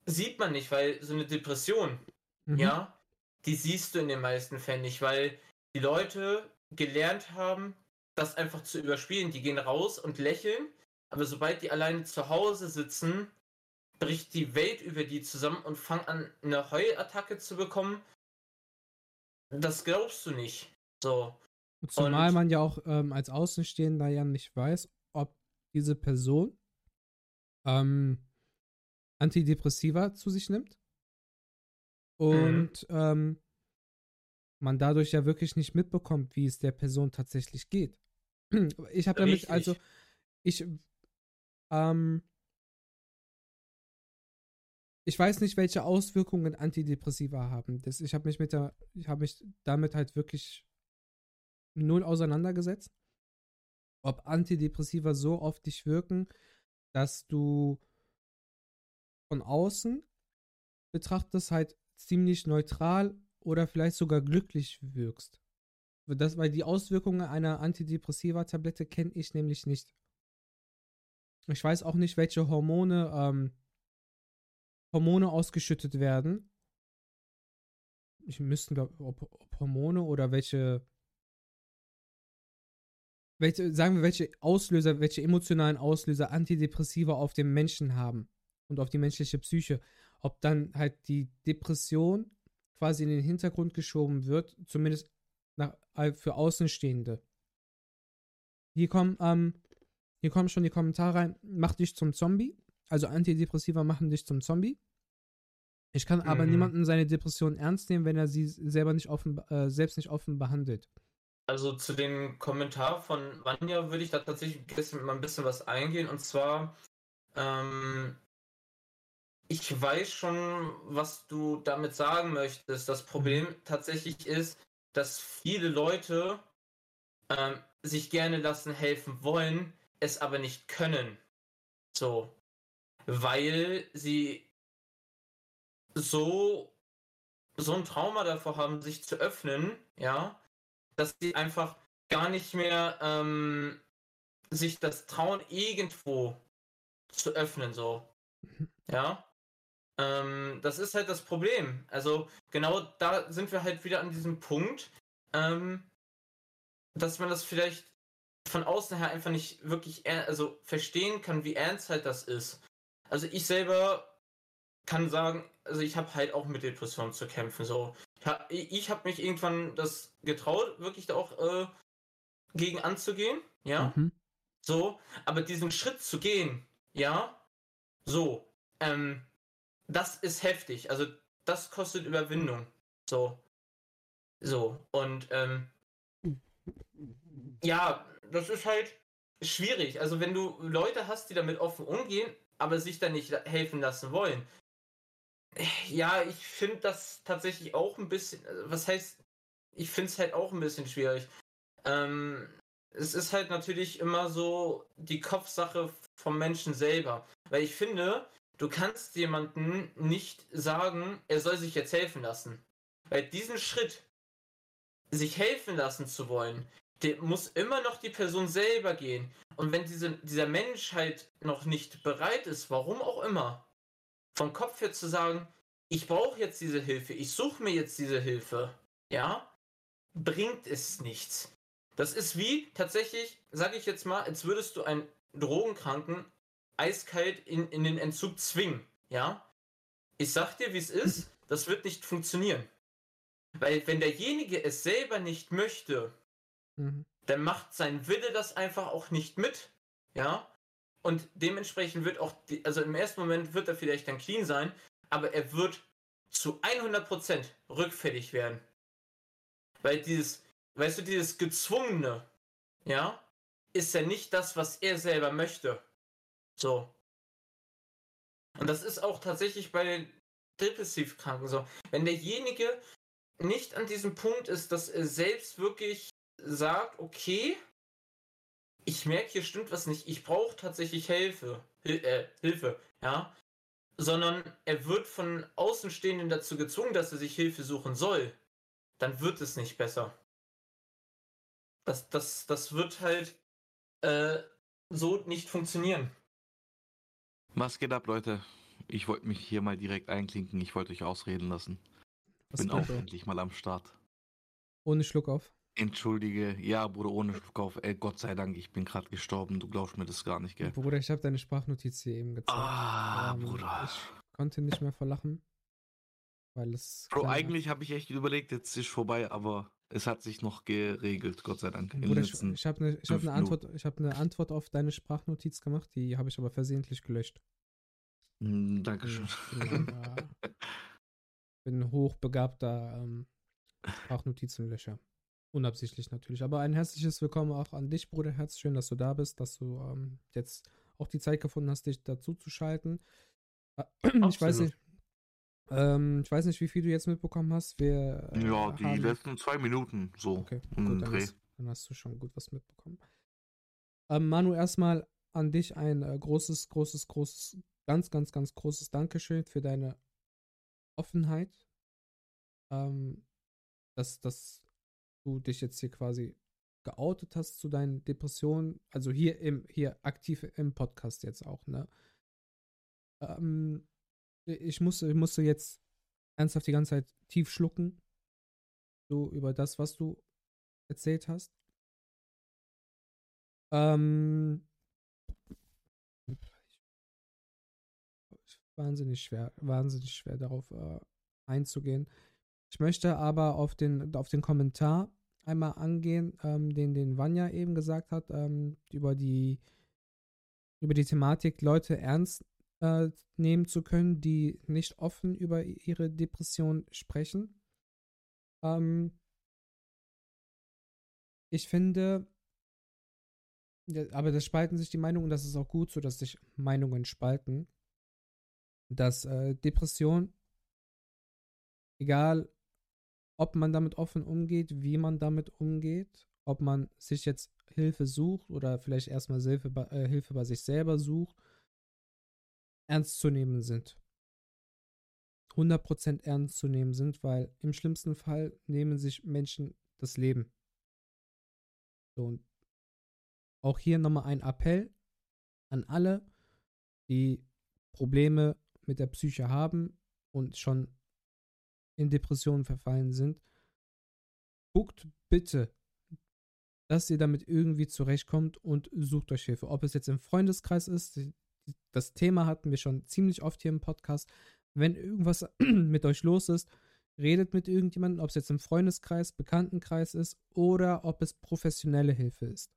sieht man nicht, weil so eine Depression, mhm. ja, die siehst du in den meisten Fällen nicht, weil die Leute gelernt haben, das einfach zu überspielen. Die gehen raus und lächeln, aber sobald die alleine zu Hause sitzen, bricht die Welt über die zusammen und fangen an, eine Heulattacke zu bekommen. Das glaubst du nicht. So. Zumal und, man ja auch ähm, als Außenstehender ja nicht weiß, ob diese Person ähm, Antidepressiva zu sich nimmt. Und mhm. ähm, man dadurch ja wirklich nicht mitbekommt, wie es der Person tatsächlich geht. Ich habe damit, Richtig. also, ich, ähm, ich weiß nicht, welche Auswirkungen Antidepressiva haben. Das, ich habe mich mit der, ich habe mich damit halt wirklich null auseinandergesetzt. Ob Antidepressiva so auf dich wirken, dass du von außen betrachtest halt ziemlich neutral oder vielleicht sogar glücklich wirkst. Das, weil die Auswirkungen einer Antidepressiva-Tablette kenne ich nämlich nicht. Ich weiß auch nicht, welche Hormone, ähm, Hormone ausgeschüttet werden. Ich müsste, glaube ob, ob Hormone oder welche, welche, sagen wir, welche Auslöser, welche emotionalen Auslöser Antidepressiva auf den Menschen haben und auf die menschliche Psyche. Ob dann halt die Depression quasi in den Hintergrund geschoben wird, zumindest nach, für Außenstehende. Hier kommen, ähm, hier kommen schon die Kommentare rein. Mach dich zum Zombie. Also Antidepressiva machen dich zum Zombie. Ich kann aber mhm. niemanden seine Depression ernst nehmen, wenn er sie selber nicht offen, äh, selbst nicht offen behandelt. Also zu dem Kommentar von Vanya würde ich da tatsächlich mal ein bisschen was eingehen. Und zwar, ähm, ich weiß schon, was du damit sagen möchtest. Das Problem mhm. tatsächlich ist, dass viele Leute ähm, sich gerne lassen helfen wollen, es aber nicht können. So. Weil sie so, so ein Trauma davor haben, sich zu öffnen, ja, dass sie einfach gar nicht mehr ähm, sich das trauen, irgendwo zu öffnen, so. Mhm. Ja. Ähm, das ist halt das Problem. Also genau da sind wir halt wieder an diesem Punkt, ähm, dass man das vielleicht von außen her einfach nicht wirklich also verstehen kann, wie ernst halt das ist. Also ich selber kann sagen, also ich habe halt auch mit Depressionen zu kämpfen. So, ich, ich habe mich irgendwann das getraut, wirklich da auch äh, gegen anzugehen, ja. Mhm. So, aber diesen Schritt zu gehen, ja, so, ähm, das ist heftig. Also das kostet Überwindung. So. So. Und ähm, ja, das ist halt schwierig. Also wenn du Leute hast, die damit offen umgehen, aber sich da nicht helfen lassen wollen. Ja, ich finde das tatsächlich auch ein bisschen, also was heißt, ich finde es halt auch ein bisschen schwierig. Ähm, es ist halt natürlich immer so die Kopfsache vom Menschen selber. Weil ich finde, Du kannst jemanden nicht sagen, er soll sich jetzt helfen lassen. Weil diesen Schritt, sich helfen lassen zu wollen, der muss immer noch die Person selber gehen. Und wenn diese, dieser Mensch halt noch nicht bereit ist, warum auch immer, vom Kopf her zu sagen, ich brauche jetzt diese Hilfe, ich suche mir jetzt diese Hilfe, ja, bringt es nichts. Das ist wie tatsächlich, sage ich jetzt mal, als würdest du einen Drogenkranken eiskalt in, in den Entzug zwingen. Ja? Ich sag dir, wie es ist, das wird nicht funktionieren. Weil wenn derjenige es selber nicht möchte, mhm. dann macht sein Wille das einfach auch nicht mit. Ja? Und dementsprechend wird auch, die, also im ersten Moment wird er vielleicht dann clean sein, aber er wird zu 100% rückfällig werden. Weil dieses, weißt du, dieses Gezwungene, ja, ist ja nicht das, was er selber möchte. So. Und das ist auch tatsächlich bei den Depressivkranken so. Wenn derjenige nicht an diesem Punkt ist, dass er selbst wirklich sagt, okay, ich merke, hier stimmt was nicht, ich brauche tatsächlich Hilfe, Hil äh, Hilfe, ja, sondern er wird von Außenstehenden dazu gezwungen, dass er sich Hilfe suchen soll, dann wird es nicht besser. Das, das, das wird halt äh, so nicht funktionieren. Was geht ab, Leute? Ich wollte mich hier mal direkt einklinken. Ich wollte euch ausreden lassen. Was Bin auch endlich mal am Start. Ohne Schluck auf. Entschuldige, ja, Bruder, ohne Schluck auf. Ey, Gott sei Dank, ich bin gerade gestorben. Du glaubst mir das gar nicht, gell? Bruder, ich habe deine Sprachnotiz hier eben gezeigt. Ah, ähm, Bruder. Ich konnte nicht mehr verlachen. Weil es. Bro, eigentlich habe ich echt überlegt, jetzt ist vorbei, aber es hat sich noch geregelt, Gott sei Dank. Bruder, ich, ich habe eine hab ne Antwort, hab eine Antwort auf deine Sprachnotiz gemacht, die habe ich aber versehentlich gelöscht. Mm, Dankeschön. Ja, bin ein hochbegabter ähm, Sprachnotizenlöcher. Unabsichtlich natürlich. Aber ein herzliches Willkommen auch an dich, Bruder Herz. Schön, dass du da bist, dass du ähm, jetzt auch die Zeit gefunden hast, dich dazu zu schalten. Äh, ich weiß nicht. Ähm, ich weiß nicht, wie viel du jetzt mitbekommen hast. Wir, äh, ja, die haben... letzten zwei Minuten so. Okay, gut, dann hast, dann, hast, du schon gut was mitbekommen. Ähm, Manu, erstmal an dich ein äh, großes, großes, großes, ganz, ganz, ganz großes Dankeschön für deine Offenheit. Ähm, dass, dass du dich jetzt hier quasi geoutet hast zu deinen Depressionen, also hier im, hier aktiv im Podcast jetzt auch, ne? Ähm, ich musste, ich musste jetzt ernsthaft die ganze Zeit tief schlucken. So über das, was du erzählt hast. Ähm, wahnsinnig schwer, wahnsinnig schwer darauf äh, einzugehen. Ich möchte aber auf den, auf den Kommentar einmal angehen, ähm, den, den Vanya eben gesagt hat, ähm, über die über die Thematik Leute ernst äh, nehmen zu können, die nicht offen über ihre Depression sprechen. Ähm, ich finde, aber das spalten sich die Meinungen, das ist auch gut so, dass sich Meinungen spalten, dass äh, Depression, egal ob man damit offen umgeht, wie man damit umgeht, ob man sich jetzt Hilfe sucht oder vielleicht erstmal Hilfe, äh, Hilfe bei sich selber sucht, ernst zu nehmen sind. 100% ernst zu nehmen sind, weil im schlimmsten Fall nehmen sich Menschen das Leben. So, und auch hier nochmal ein Appell an alle, die Probleme mit der Psyche haben und schon in Depressionen verfallen sind, guckt bitte, dass ihr damit irgendwie zurechtkommt und sucht euch Hilfe. Ob es jetzt im Freundeskreis ist, das Thema hatten wir schon ziemlich oft hier im Podcast. Wenn irgendwas mit euch los ist, redet mit irgendjemandem, ob es jetzt im Freundeskreis, Bekanntenkreis ist oder ob es professionelle Hilfe ist.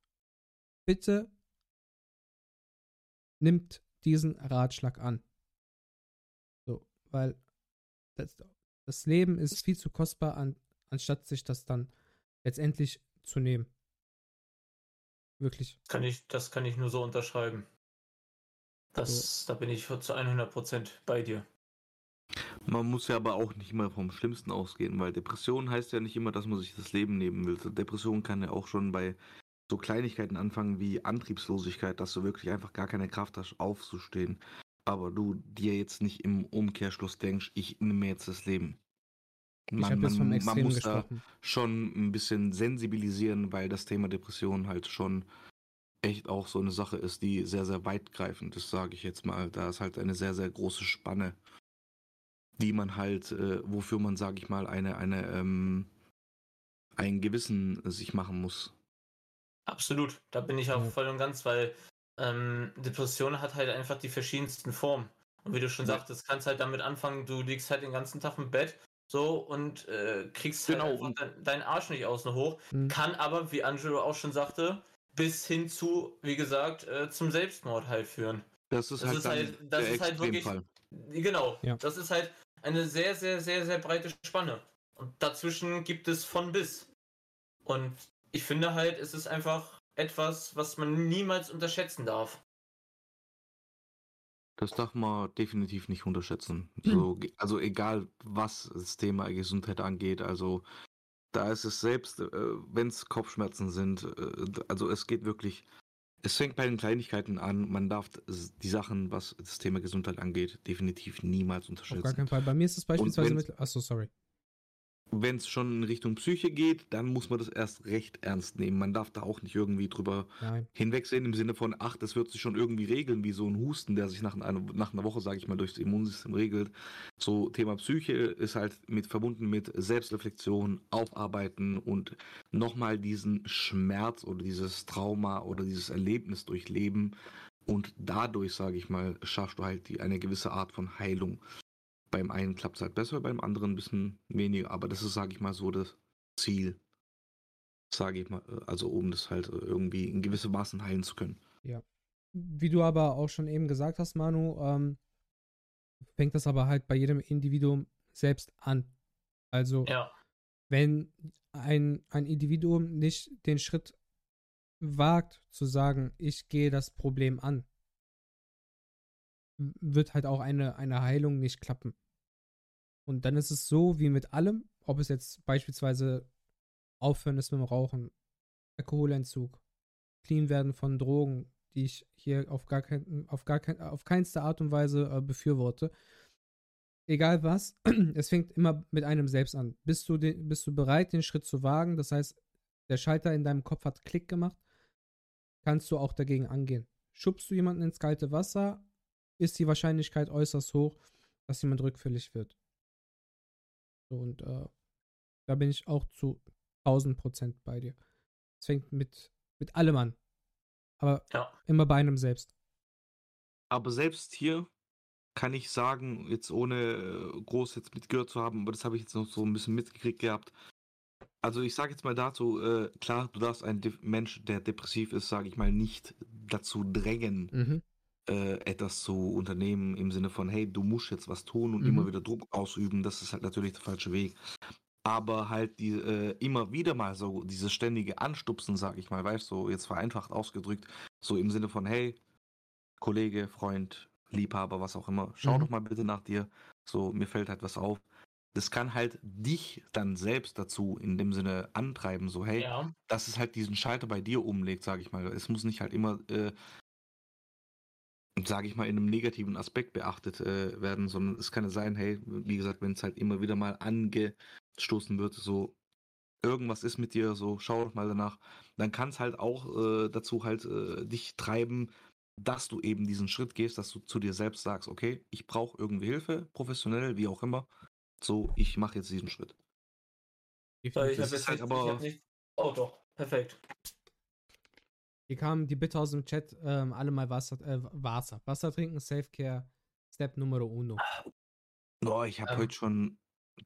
Bitte nimmt diesen Ratschlag an. So, weil das, das Leben ist viel zu kostbar, an, anstatt sich das dann letztendlich zu nehmen. Wirklich. Kann ich, das kann ich nur so unterschreiben. Das, so. Da bin ich zu 100% bei dir. Man muss ja aber auch nicht immer vom Schlimmsten ausgehen, weil Depression heißt ja nicht immer, dass man sich das Leben nehmen will. Depression kann ja auch schon bei so Kleinigkeiten anfangen wie Antriebslosigkeit, dass du wirklich einfach gar keine Kraft hast, aufzustehen aber du dir jetzt nicht im Umkehrschluss denkst, ich nehme mir jetzt das Leben. Man, man, man muss gesprochen. da schon ein bisschen sensibilisieren, weil das Thema Depression halt schon echt auch so eine Sache ist, die sehr, sehr weitgreifend ist, sage ich jetzt mal. Da ist halt eine sehr, sehr große Spanne, die man halt, äh, wofür man, sage ich mal, eine, eine, ähm, ein Gewissen sich machen muss. Absolut, da bin ich auch voll und ganz, weil ähm, Depression hat halt einfach die verschiedensten Formen. Und wie du schon ja. sagtest, kannst halt damit anfangen, du liegst halt den ganzen Tag im Bett so und äh, kriegst halt genau. halt deinen dein Arsch nicht außen hoch. Mhm. Kann aber, wie Angelo auch schon sagte, bis hin zu, wie gesagt, äh, zum Selbstmord halt führen. Das ist das halt, ist halt, das ist halt wirklich. Genau, ja. das ist halt eine sehr, sehr, sehr, sehr breite Spanne. Und dazwischen gibt es von bis. Und ich finde halt, es ist einfach etwas, was man niemals unterschätzen darf. Das darf man definitiv nicht unterschätzen. Hm. So, also egal, was das Thema Gesundheit angeht, also da ist es selbst, äh, wenn es Kopfschmerzen sind, äh, also es geht wirklich, es fängt bei den Kleinigkeiten an, man darf die Sachen, was das Thema Gesundheit angeht, definitiv niemals unterschätzen. Auf gar keinen Fall. Bei mir ist es beispielsweise mit, achso, sorry wenn es schon in Richtung Psyche geht, dann muss man das erst recht ernst nehmen. Man darf da auch nicht irgendwie drüber Nein. hinwegsehen im Sinne von, ach, das wird sich schon irgendwie regeln, wie so ein Husten, der sich nach einer, nach einer Woche, sage ich mal, durchs Immunsystem regelt. So Thema Psyche ist halt mit verbunden mit Selbstreflexion, Aufarbeiten und nochmal diesen Schmerz oder dieses Trauma oder dieses Erlebnis durchleben. Und dadurch, sage ich mal, schaffst du halt die, eine gewisse Art von Heilung. Beim einen klappt es halt besser, beim anderen ein bisschen weniger. Aber das ist, sage ich mal, so das Ziel. Sage ich mal, also um das halt irgendwie in gewisse Maßen heilen zu können. Ja. Wie du aber auch schon eben gesagt hast, Manu, ähm, fängt das aber halt bei jedem Individuum selbst an. Also, ja. wenn ein, ein Individuum nicht den Schritt wagt zu sagen, ich gehe das Problem an, wird halt auch eine, eine Heilung nicht klappen. Und dann ist es so wie mit allem, ob es jetzt beispielsweise aufhören ist mit dem Rauchen, Alkoholentzug, clean werden von Drogen, die ich hier auf gar kein, auf gar kein, auf keinste Art und Weise äh, befürworte. Egal was, es fängt immer mit einem selbst an. Bist du, de, bist du bereit, den Schritt zu wagen? Das heißt, der Schalter in deinem Kopf hat Klick gemacht, kannst du auch dagegen angehen. Schubst du jemanden ins kalte Wasser, ist die Wahrscheinlichkeit äußerst hoch, dass jemand rückfällig wird. Und äh, da bin ich auch zu 1000 Prozent bei dir. Es fängt mit, mit allem an. Aber ja. immer bei einem selbst. Aber selbst hier kann ich sagen, jetzt ohne äh, groß jetzt mitgehört zu haben, aber das habe ich jetzt noch so ein bisschen mitgekriegt gehabt. Also ich sage jetzt mal dazu, äh, klar, du darfst einen Mensch, der depressiv ist, sage ich mal, nicht dazu drängen, mhm. Äh, etwas zu unternehmen im Sinne von, hey, du musst jetzt was tun und mhm. immer wieder Druck ausüben. Das ist halt natürlich der falsche Weg aber halt die äh, immer wieder mal so dieses ständige Anstupsen, sag ich mal, weißt du, so jetzt vereinfacht ausgedrückt, so im Sinne von, hey, Kollege, Freund, Liebhaber, was auch immer, schau mhm. doch mal bitte nach dir, so mir fällt halt was auf. Das kann halt dich dann selbst dazu in dem Sinne antreiben, so hey, ja. dass es halt diesen Schalter bei dir umlegt, sag ich mal. Es muss nicht halt immer äh, sage ich mal, in einem negativen Aspekt beachtet äh, werden, sondern es kann ja sein, hey, wie gesagt, wenn es halt immer wieder mal angestoßen wird, so irgendwas ist mit dir, so schau doch mal danach, dann kann es halt auch äh, dazu halt äh, dich treiben, dass du eben diesen Schritt gehst, dass du zu dir selbst sagst, okay, ich brauche irgendwie Hilfe, professionell, wie auch immer, so, ich mache jetzt diesen Schritt. Ich habe jetzt halt nicht, aber... Nicht... Oh doch, perfekt. Hier kamen die Bitte aus dem Chat, ähm, alle mal Wasser, äh, Wasser. Wasser trinken, Selfcare, Step Numero uno. Boah, ich habe ähm, heute schon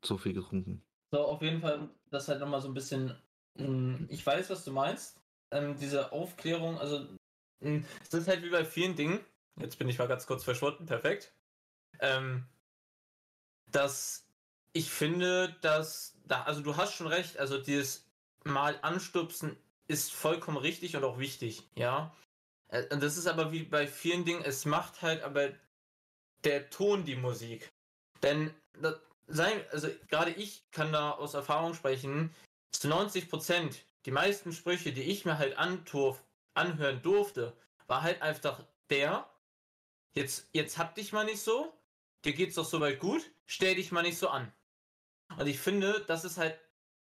so viel getrunken. So, auf jeden Fall, das halt nochmal so ein bisschen, mh, hm, ich weiß, was du meinst. Ähm, diese Aufklärung, also, hm, es ist halt wie bei vielen Dingen, jetzt bin ich mal ganz kurz verschwunden, perfekt, ähm, dass ich finde, dass, da, also du hast schon recht, also dieses Mal anstupsen ist vollkommen richtig und auch wichtig, ja. Äh, und das ist aber wie bei vielen Dingen, es macht halt aber der Ton die Musik. Denn sein, also gerade ich kann da aus Erfahrung sprechen, zu 90 Prozent, die meisten Sprüche, die ich mir halt anturf, anhören durfte, war halt einfach der, jetzt, jetzt hab dich mal nicht so, dir geht's doch soweit gut, stell dich mal nicht so an. Und ich finde, das ist halt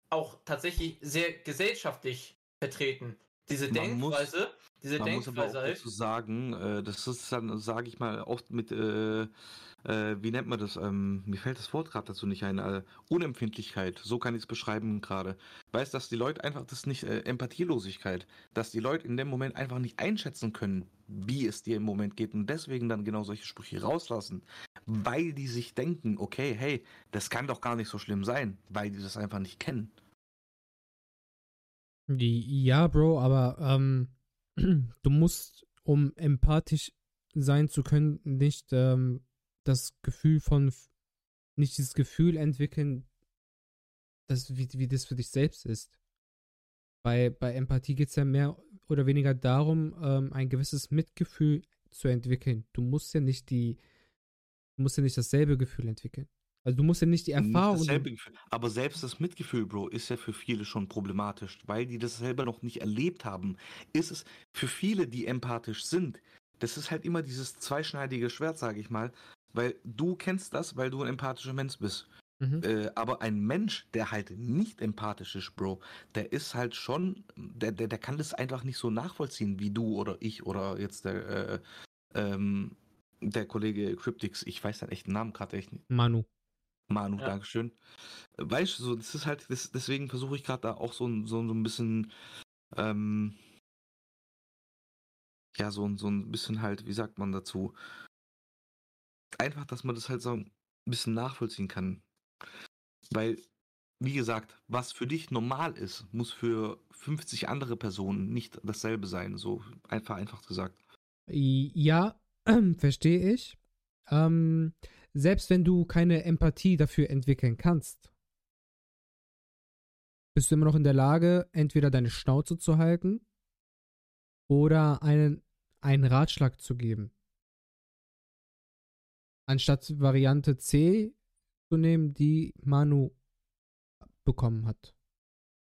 auch tatsächlich sehr gesellschaftlich vertreten. Diese Denkweise, muss, diese man Denkweise muss aber auch dazu sagen, äh, das ist dann, sage ich mal, oft mit, äh, äh, wie nennt man das? Ähm, mir fällt das Wort gerade dazu nicht ein. Äh, Unempfindlichkeit, so kann ich es beschreiben gerade. Weißt, dass die Leute einfach das nicht, äh, Empathielosigkeit, dass die Leute in dem Moment einfach nicht einschätzen können, wie es dir im Moment geht und deswegen dann genau solche Sprüche rauslassen, weil die sich denken, okay, hey, das kann doch gar nicht so schlimm sein, weil die das einfach nicht kennen. Ja, Bro, aber ähm, du musst, um empathisch sein zu können, nicht ähm, das Gefühl von, nicht dieses Gefühl entwickeln, dass, wie, wie das für dich selbst ist. Bei, bei Empathie geht es ja mehr oder weniger darum, ähm, ein gewisses Mitgefühl zu entwickeln. Du musst ja nicht die, du musst ja nicht dasselbe Gefühl entwickeln. Also du musst ja nicht die Erfahrung. Nicht aber selbst das Mitgefühl, Bro, ist ja für viele schon problematisch, weil die das selber noch nicht erlebt haben. Ist es für viele, die empathisch sind, das ist halt immer dieses zweischneidige Schwert, sage ich mal, weil du kennst das, weil du ein empathischer Mensch bist. Mhm. Äh, aber ein Mensch, der halt nicht empathisch ist, Bro, der ist halt schon, der, der, der kann das einfach nicht so nachvollziehen wie du oder ich oder jetzt der, äh, ähm, der Kollege Cryptix. Ich weiß seinen echten Namen gerade echt nicht. Manu. Manu, ja. Dankeschön. Weißt du, so, das ist halt, das, deswegen versuche ich gerade da auch so, so, so ein bisschen, ähm, ja, so, so ein bisschen halt, wie sagt man dazu? Einfach, dass man das halt so ein bisschen nachvollziehen kann. Weil, wie gesagt, was für dich normal ist, muss für 50 andere Personen nicht dasselbe sein. So einfach, einfach gesagt. Ja, verstehe ich. Ähm, selbst wenn du keine Empathie dafür entwickeln kannst, bist du immer noch in der Lage, entweder deine Schnauze zu halten oder einen, einen Ratschlag zu geben. Anstatt Variante C zu nehmen, die Manu bekommen hat.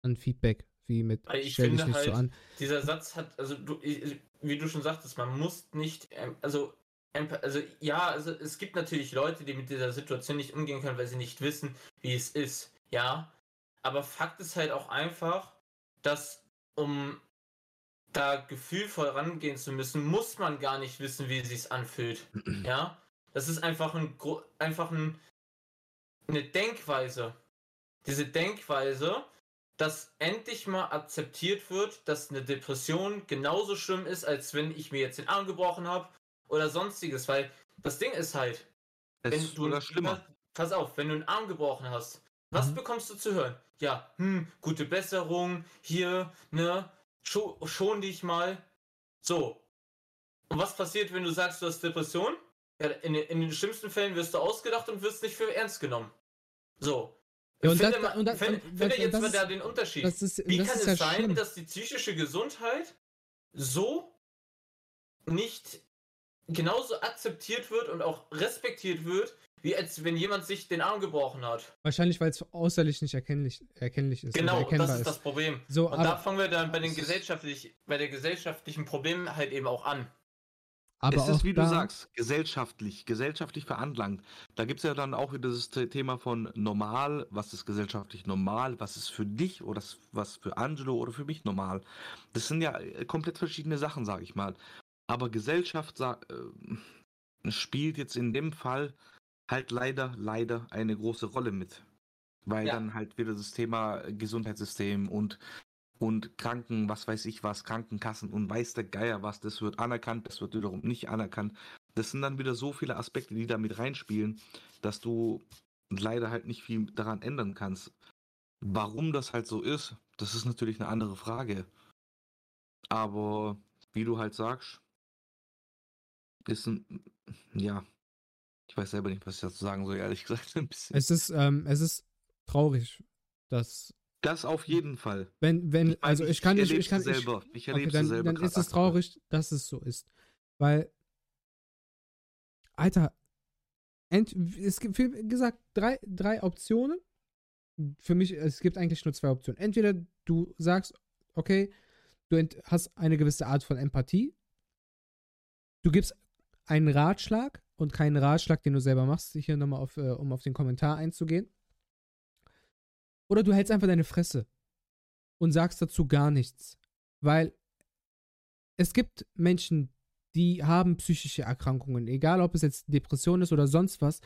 An Feedback, wie mit ich stell finde dich nicht halt, so an. Dieser Satz hat, also du, wie du schon sagtest, man muss nicht, ähm, also also ja, also es gibt natürlich Leute, die mit dieser Situation nicht umgehen können, weil sie nicht wissen, wie es ist. Ja, aber Fakt ist halt auch einfach, dass um da gefühlvoll rangehen zu müssen, muss man gar nicht wissen, wie es sich anfühlt. ja, das ist einfach ein einfach ein, eine Denkweise. Diese Denkweise, dass endlich mal akzeptiert wird, dass eine Depression genauso schlimm ist, als wenn ich mir jetzt den Arm gebrochen habe oder sonstiges, weil das Ding ist halt, es wenn ist du schlimmer. Pass auf, wenn du einen Arm gebrochen hast, was mhm. bekommst du zu hören? Ja, hm, gute Besserung, hier, ne, schon, schon dich mal. So. Und was passiert, wenn du sagst, du hast Depression? Ja, in, in den schlimmsten Fällen wirst du ausgedacht und wirst nicht für ernst genommen. So. Ja, und finde, das, und das, finde, und finde jetzt mal da den Unterschied. Ist, Wie kann es ja sein, schlimm. dass die psychische Gesundheit so nicht genauso akzeptiert wird und auch respektiert wird, wie als wenn jemand sich den Arm gebrochen hat. Wahrscheinlich, weil es äußerlich nicht erkennlich, erkennlich ist. Genau, das ist, ist, das Problem. So, und da fangen wir dann bei, den gesellschaftlich, bei der gesellschaftlichen Problem halt eben auch an. Aber es ist, wie du sagst, gesellschaftlich, gesellschaftlich veranlangt. Da gibt es ja dann auch wieder das Thema von normal, was ist gesellschaftlich normal, was ist für dich oder was für Angelo oder für mich normal. Das sind ja äh, komplett verschiedene Sachen, sage ich mal. Aber Gesellschaft äh, spielt jetzt in dem Fall halt leider, leider eine große Rolle mit. Weil ja. dann halt wieder das Thema Gesundheitssystem und, und Kranken, was weiß ich was, Krankenkassen und weiß der Geier was, das wird anerkannt, das wird wiederum nicht anerkannt. Das sind dann wieder so viele Aspekte, die da mit reinspielen, dass du leider halt nicht viel daran ändern kannst. Warum das halt so ist, das ist natürlich eine andere Frage. Aber wie du halt sagst, ist ein, ja, ich weiß selber nicht, was ich dazu sagen soll, ehrlich gesagt. Ein bisschen. Es ist, ähm, es ist traurig, dass. Das auf jeden Fall. Wenn, wenn, ich also ich kann nicht, ich kann selber. Ich, ich erlebe okay, dann, selber. Dann ist es traurig, dass es so ist. Weil, Alter, ent, es gibt, wie gesagt, drei, drei Optionen. Für mich, es gibt eigentlich nur zwei Optionen. Entweder du sagst, okay, du hast eine gewisse Art von Empathie. Du gibst einen Ratschlag und keinen Ratschlag, den du selber machst, hier nochmal auf, äh, um auf den Kommentar einzugehen. Oder du hältst einfach deine Fresse und sagst dazu gar nichts. Weil es gibt Menschen, die haben psychische Erkrankungen, egal ob es jetzt Depression ist oder sonst was,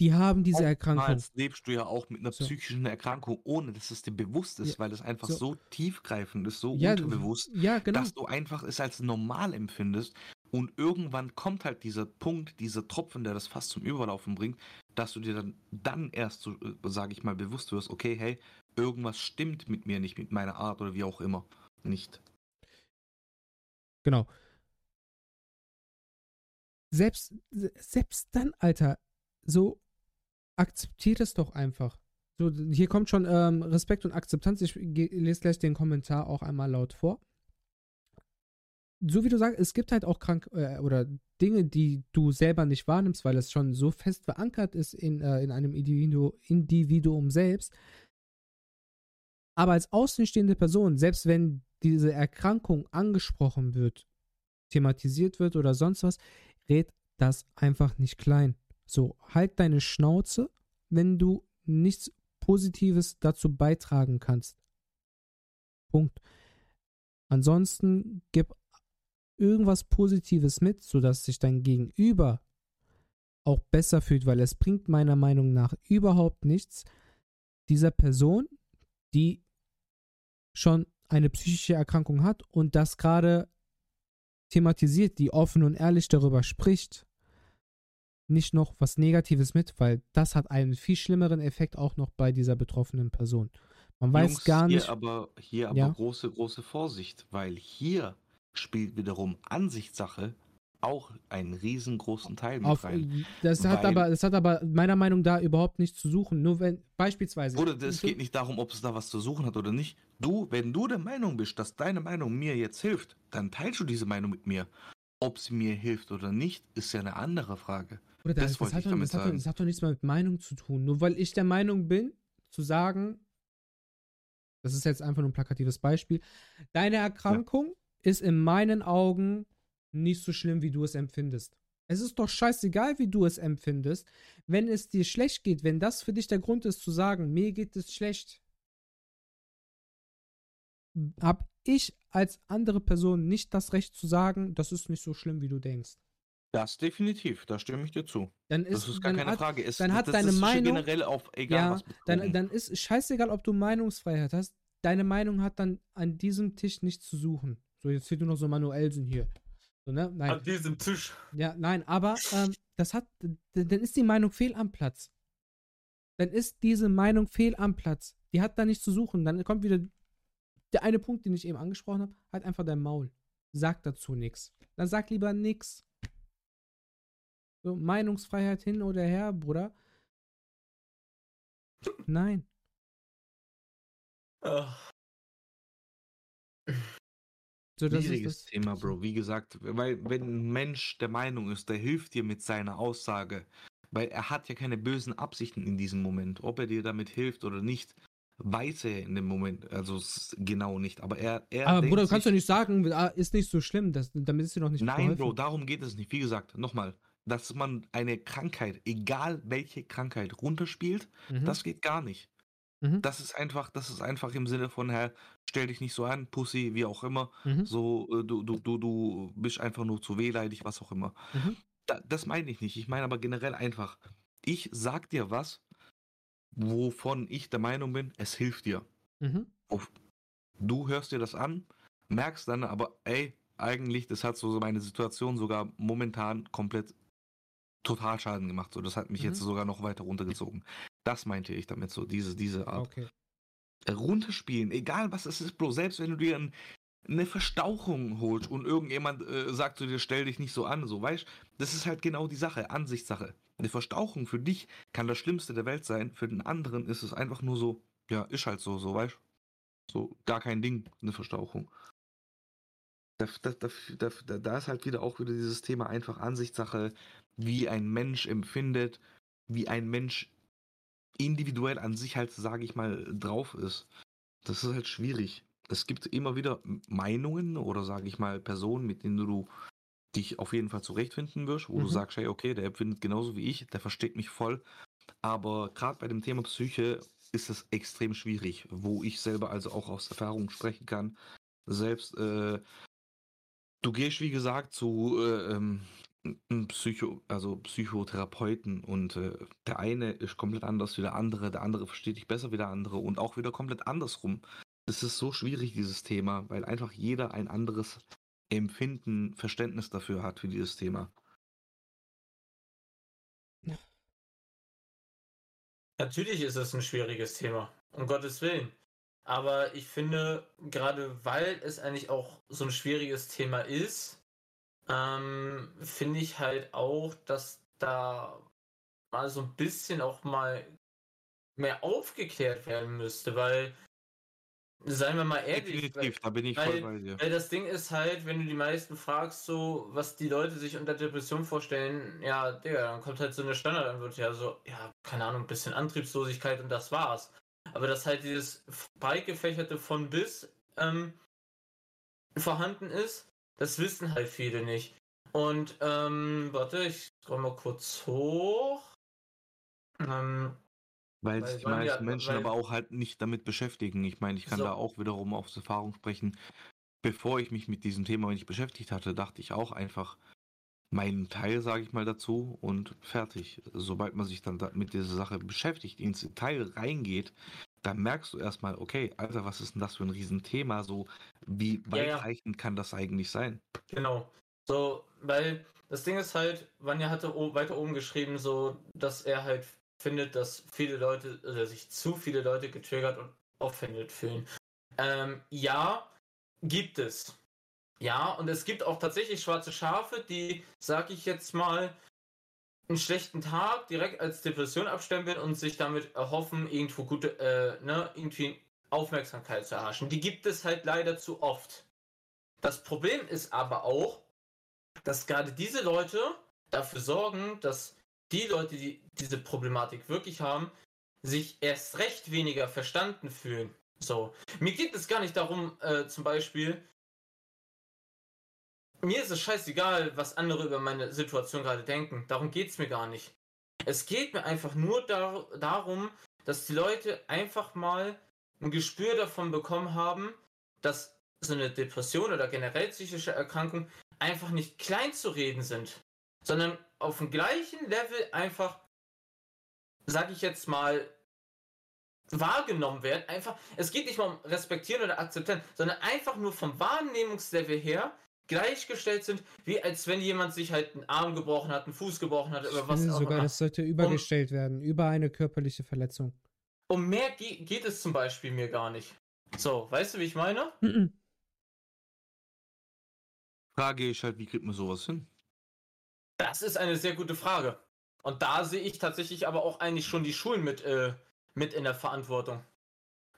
die haben diese Erkrankung. Oftmals lebst du ja auch mit einer so. psychischen Erkrankung, ohne dass es dir bewusst ist, ja. weil es einfach so, so tiefgreifend ist, so ja, unterbewusst, ja, genau. dass du einfach es als normal empfindest und irgendwann kommt halt dieser Punkt, dieser Tropfen, der das fast zum Überlaufen bringt, dass du dir dann, dann erst, so, äh, sage ich mal, bewusst wirst, okay, hey, irgendwas stimmt mit mir nicht, mit meiner Art oder wie auch immer nicht. Genau. Selbst, selbst dann, Alter, so akzeptiert es doch einfach. So, hier kommt schon ähm, Respekt und Akzeptanz. Ich lese gleich den Kommentar auch einmal laut vor so wie du sagst, es gibt halt auch krank äh, oder Dinge, die du selber nicht wahrnimmst, weil es schon so fest verankert ist in, äh, in einem Individu Individuum selbst. Aber als außenstehende Person, selbst wenn diese Erkrankung angesprochen wird, thematisiert wird oder sonst was, red das einfach nicht klein. So, halt deine Schnauze, wenn du nichts Positives dazu beitragen kannst. Punkt. Ansonsten gib irgendwas Positives mit, sodass sich dein Gegenüber auch besser fühlt, weil es bringt meiner Meinung nach überhaupt nichts, dieser Person, die schon eine psychische Erkrankung hat und das gerade thematisiert, die offen und ehrlich darüber spricht, nicht noch was Negatives mit, weil das hat einen viel schlimmeren Effekt auch noch bei dieser betroffenen Person. Man weiß Jungs, gar nicht. Hier aber, hier aber ja? große, große Vorsicht, weil hier spielt wiederum Ansichtssache auch einen riesengroßen Teil mit Auf, rein. Das hat, aber, das hat aber meiner Meinung nach da überhaupt nichts zu suchen. Nur wenn, beispielsweise. Oder es geht nicht darum, ob es da was zu suchen hat oder nicht. Du, wenn du der Meinung bist, dass deine Meinung mir jetzt hilft, dann teilst du diese Meinung mit mir. Ob sie mir hilft oder nicht, ist ja eine andere Frage. Oder das, das, hat doch, das, hat doch, das, hat doch, nichts mehr mit Meinung zu tun. Nur weil ich der Meinung bin, zu sagen, das ist jetzt einfach nur ein plakatives Beispiel, deine Erkrankung ja. Ist in meinen Augen nicht so schlimm, wie du es empfindest. Es ist doch scheißegal, wie du es empfindest. Wenn es dir schlecht geht, wenn das für dich der Grund ist zu sagen, mir geht es schlecht, habe ich als andere Person nicht das Recht zu sagen, das ist nicht so schlimm, wie du denkst. Das definitiv, da stimme ich dir zu. Dann ist, das ist gar keine hat, Frage. Es, dann hat das deine ist Meinung generell auf egal ja, was. Dann, dann ist scheißegal, ob du Meinungsfreiheit hast. Deine Meinung hat dann an diesem Tisch nichts zu suchen. So, jetzt fehlt nur noch so Manuelsen hier. So, ne? Nein. An diesem Tisch. Ja, nein, aber ähm, das hat, dann ist die Meinung fehl am Platz. Dann ist diese Meinung fehl am Platz. Die hat da nichts zu suchen. Dann kommt wieder der eine Punkt, den ich eben angesprochen habe, halt einfach dein Maul. Sag dazu nichts. Dann sag lieber nichts. So, Meinungsfreiheit hin oder her, Bruder. Nein. Ach. So, das Schwieriges ist das Thema, Bro. Wie gesagt, weil wenn ein Mensch der Meinung ist, der hilft dir mit seiner Aussage, weil er hat ja keine bösen Absichten in diesem Moment, ob er dir damit hilft oder nicht, weiß er in dem Moment, also genau nicht. Aber er, er Aber Bruder, du kannst doch nicht sagen, ah, ist nicht so schlimm, das, damit ist dir noch nicht Nein, geholfen. Bro, darum geht es nicht. Wie gesagt, nochmal, dass man eine Krankheit, egal welche Krankheit, runterspielt, mhm. das geht gar nicht. Mhm. Das ist einfach, das ist einfach im Sinne von, Herr, stell dich nicht so an, Pussy, wie auch immer. Mhm. So, äh, du, du, du, du bist einfach nur zu wehleidig, was auch immer. Mhm. Da, das meine ich nicht. Ich meine aber generell einfach, ich sag dir was, wovon ich der Meinung bin, es hilft dir. Mhm. Du hörst dir das an, merkst dann aber, ey, eigentlich, das hat so meine Situation sogar momentan komplett total Schaden gemacht. So, das hat mich mhm. jetzt sogar noch weiter runtergezogen. Das meinte ich damit so, diese, diese Art. Okay. Runterspielen, egal was es ist, Bro, selbst wenn du dir ein, eine Verstauchung holst und irgendjemand äh, sagt zu dir, stell dich nicht so an, so, weißt das ist halt genau die Sache, Ansichtssache. Eine Verstauchung für dich kann das Schlimmste der Welt sein, für den anderen ist es einfach nur so, ja, ist halt so, so, weißt So, gar kein Ding, eine Verstauchung. Da, da, da, da, ist halt wieder auch wieder dieses Thema einfach Ansichtssache, wie ein Mensch empfindet, wie ein Mensch individuell an sich halt, sage ich mal, drauf ist. Das ist halt schwierig. Es gibt immer wieder Meinungen oder sage ich mal Personen, mit denen du dich auf jeden Fall zurechtfinden wirst, wo mhm. du sagst, hey, okay, der empfindet genauso wie ich, der versteht mich voll. Aber gerade bei dem Thema Psyche ist es extrem schwierig, wo ich selber also auch aus Erfahrung sprechen kann. Selbst, äh, du gehst, wie gesagt, zu äh, ähm, Psycho, also Psychotherapeuten und äh, der eine ist komplett anders wie der andere, der andere versteht dich besser wie der andere und auch wieder komplett andersrum. Es ist so schwierig, dieses Thema, weil einfach jeder ein anderes Empfinden, Verständnis dafür hat für dieses Thema. Natürlich ist es ein schwieriges Thema, um Gottes Willen. Aber ich finde, gerade weil es eigentlich auch so ein schwieriges Thema ist, ähm, finde ich halt auch, dass da mal so ein bisschen auch mal mehr aufgeklärt werden müsste, weil, seien wir mal ehrlich, Definitiv, da bin ich weil, voll bei dir. Weil das Ding ist halt, wenn du die meisten fragst, so, was die Leute sich unter Depression vorstellen, ja, Digga, dann kommt halt so eine Standardantwort, ja, so, ja, keine Ahnung, ein bisschen Antriebslosigkeit und das war's. Aber dass halt dieses breit gefächerte von bis ähm, vorhanden ist, das wissen halt viele nicht. Und, ähm, warte, ich scroll mal kurz hoch. Ähm, weil, sich die meisten Menschen weil, aber auch halt nicht damit beschäftigen. Ich meine, ich kann so. da auch wiederum aus Erfahrung sprechen. Bevor ich mich mit diesem Thema nicht beschäftigt hatte, dachte ich auch einfach meinen Teil, sage ich mal dazu, und fertig. Sobald man sich dann mit dieser Sache beschäftigt, ins Detail reingeht, dann merkst du erstmal, okay, Alter, was ist denn das für ein Riesenthema? So, wie weitreichend ja, ja. kann das eigentlich sein? Genau. So, weil das Ding ist halt, Vanya hatte weiter oben geschrieben, so, dass er halt findet, dass viele Leute, oder sich zu viele Leute getriggert und offended fühlen. Ähm, ja, gibt es. Ja, und es gibt auch tatsächlich schwarze Schafe, die, sag ich jetzt mal, einen schlechten Tag direkt als Depression abstempeln und sich damit erhoffen, irgendwo gute, äh, ne, irgendwie Aufmerksamkeit zu erhaschen. Die gibt es halt leider zu oft. Das Problem ist aber auch, dass gerade diese Leute dafür sorgen, dass die Leute, die diese Problematik wirklich haben, sich erst recht weniger verstanden fühlen. So. Mir geht es gar nicht darum, äh, zum Beispiel, mir ist es scheißegal, was andere über meine Situation gerade denken. Darum geht es mir gar nicht. Es geht mir einfach nur dar darum, dass die Leute einfach mal ein Gespür davon bekommen haben, dass so eine Depression oder generell psychische Erkrankung einfach nicht klein zu reden sind, sondern auf dem gleichen Level einfach, sag ich jetzt mal, wahrgenommen werden. Einfach, es geht nicht mal um respektieren oder akzeptieren, sondern einfach nur vom Wahrnehmungslevel her gleichgestellt sind, wie als wenn jemand sich halt einen Arm gebrochen hat, einen Fuß gebrochen hat oder was auch sogar, immer. das sollte übergestellt um, werden, über eine körperliche Verletzung. Um mehr ge geht es zum Beispiel mir gar nicht. So, weißt du, wie ich meine? Mm -mm. Frage ist halt, wie kriegt man sowas hin? Das ist eine sehr gute Frage. Und da sehe ich tatsächlich aber auch eigentlich schon die Schulen mit, äh, mit in der Verantwortung.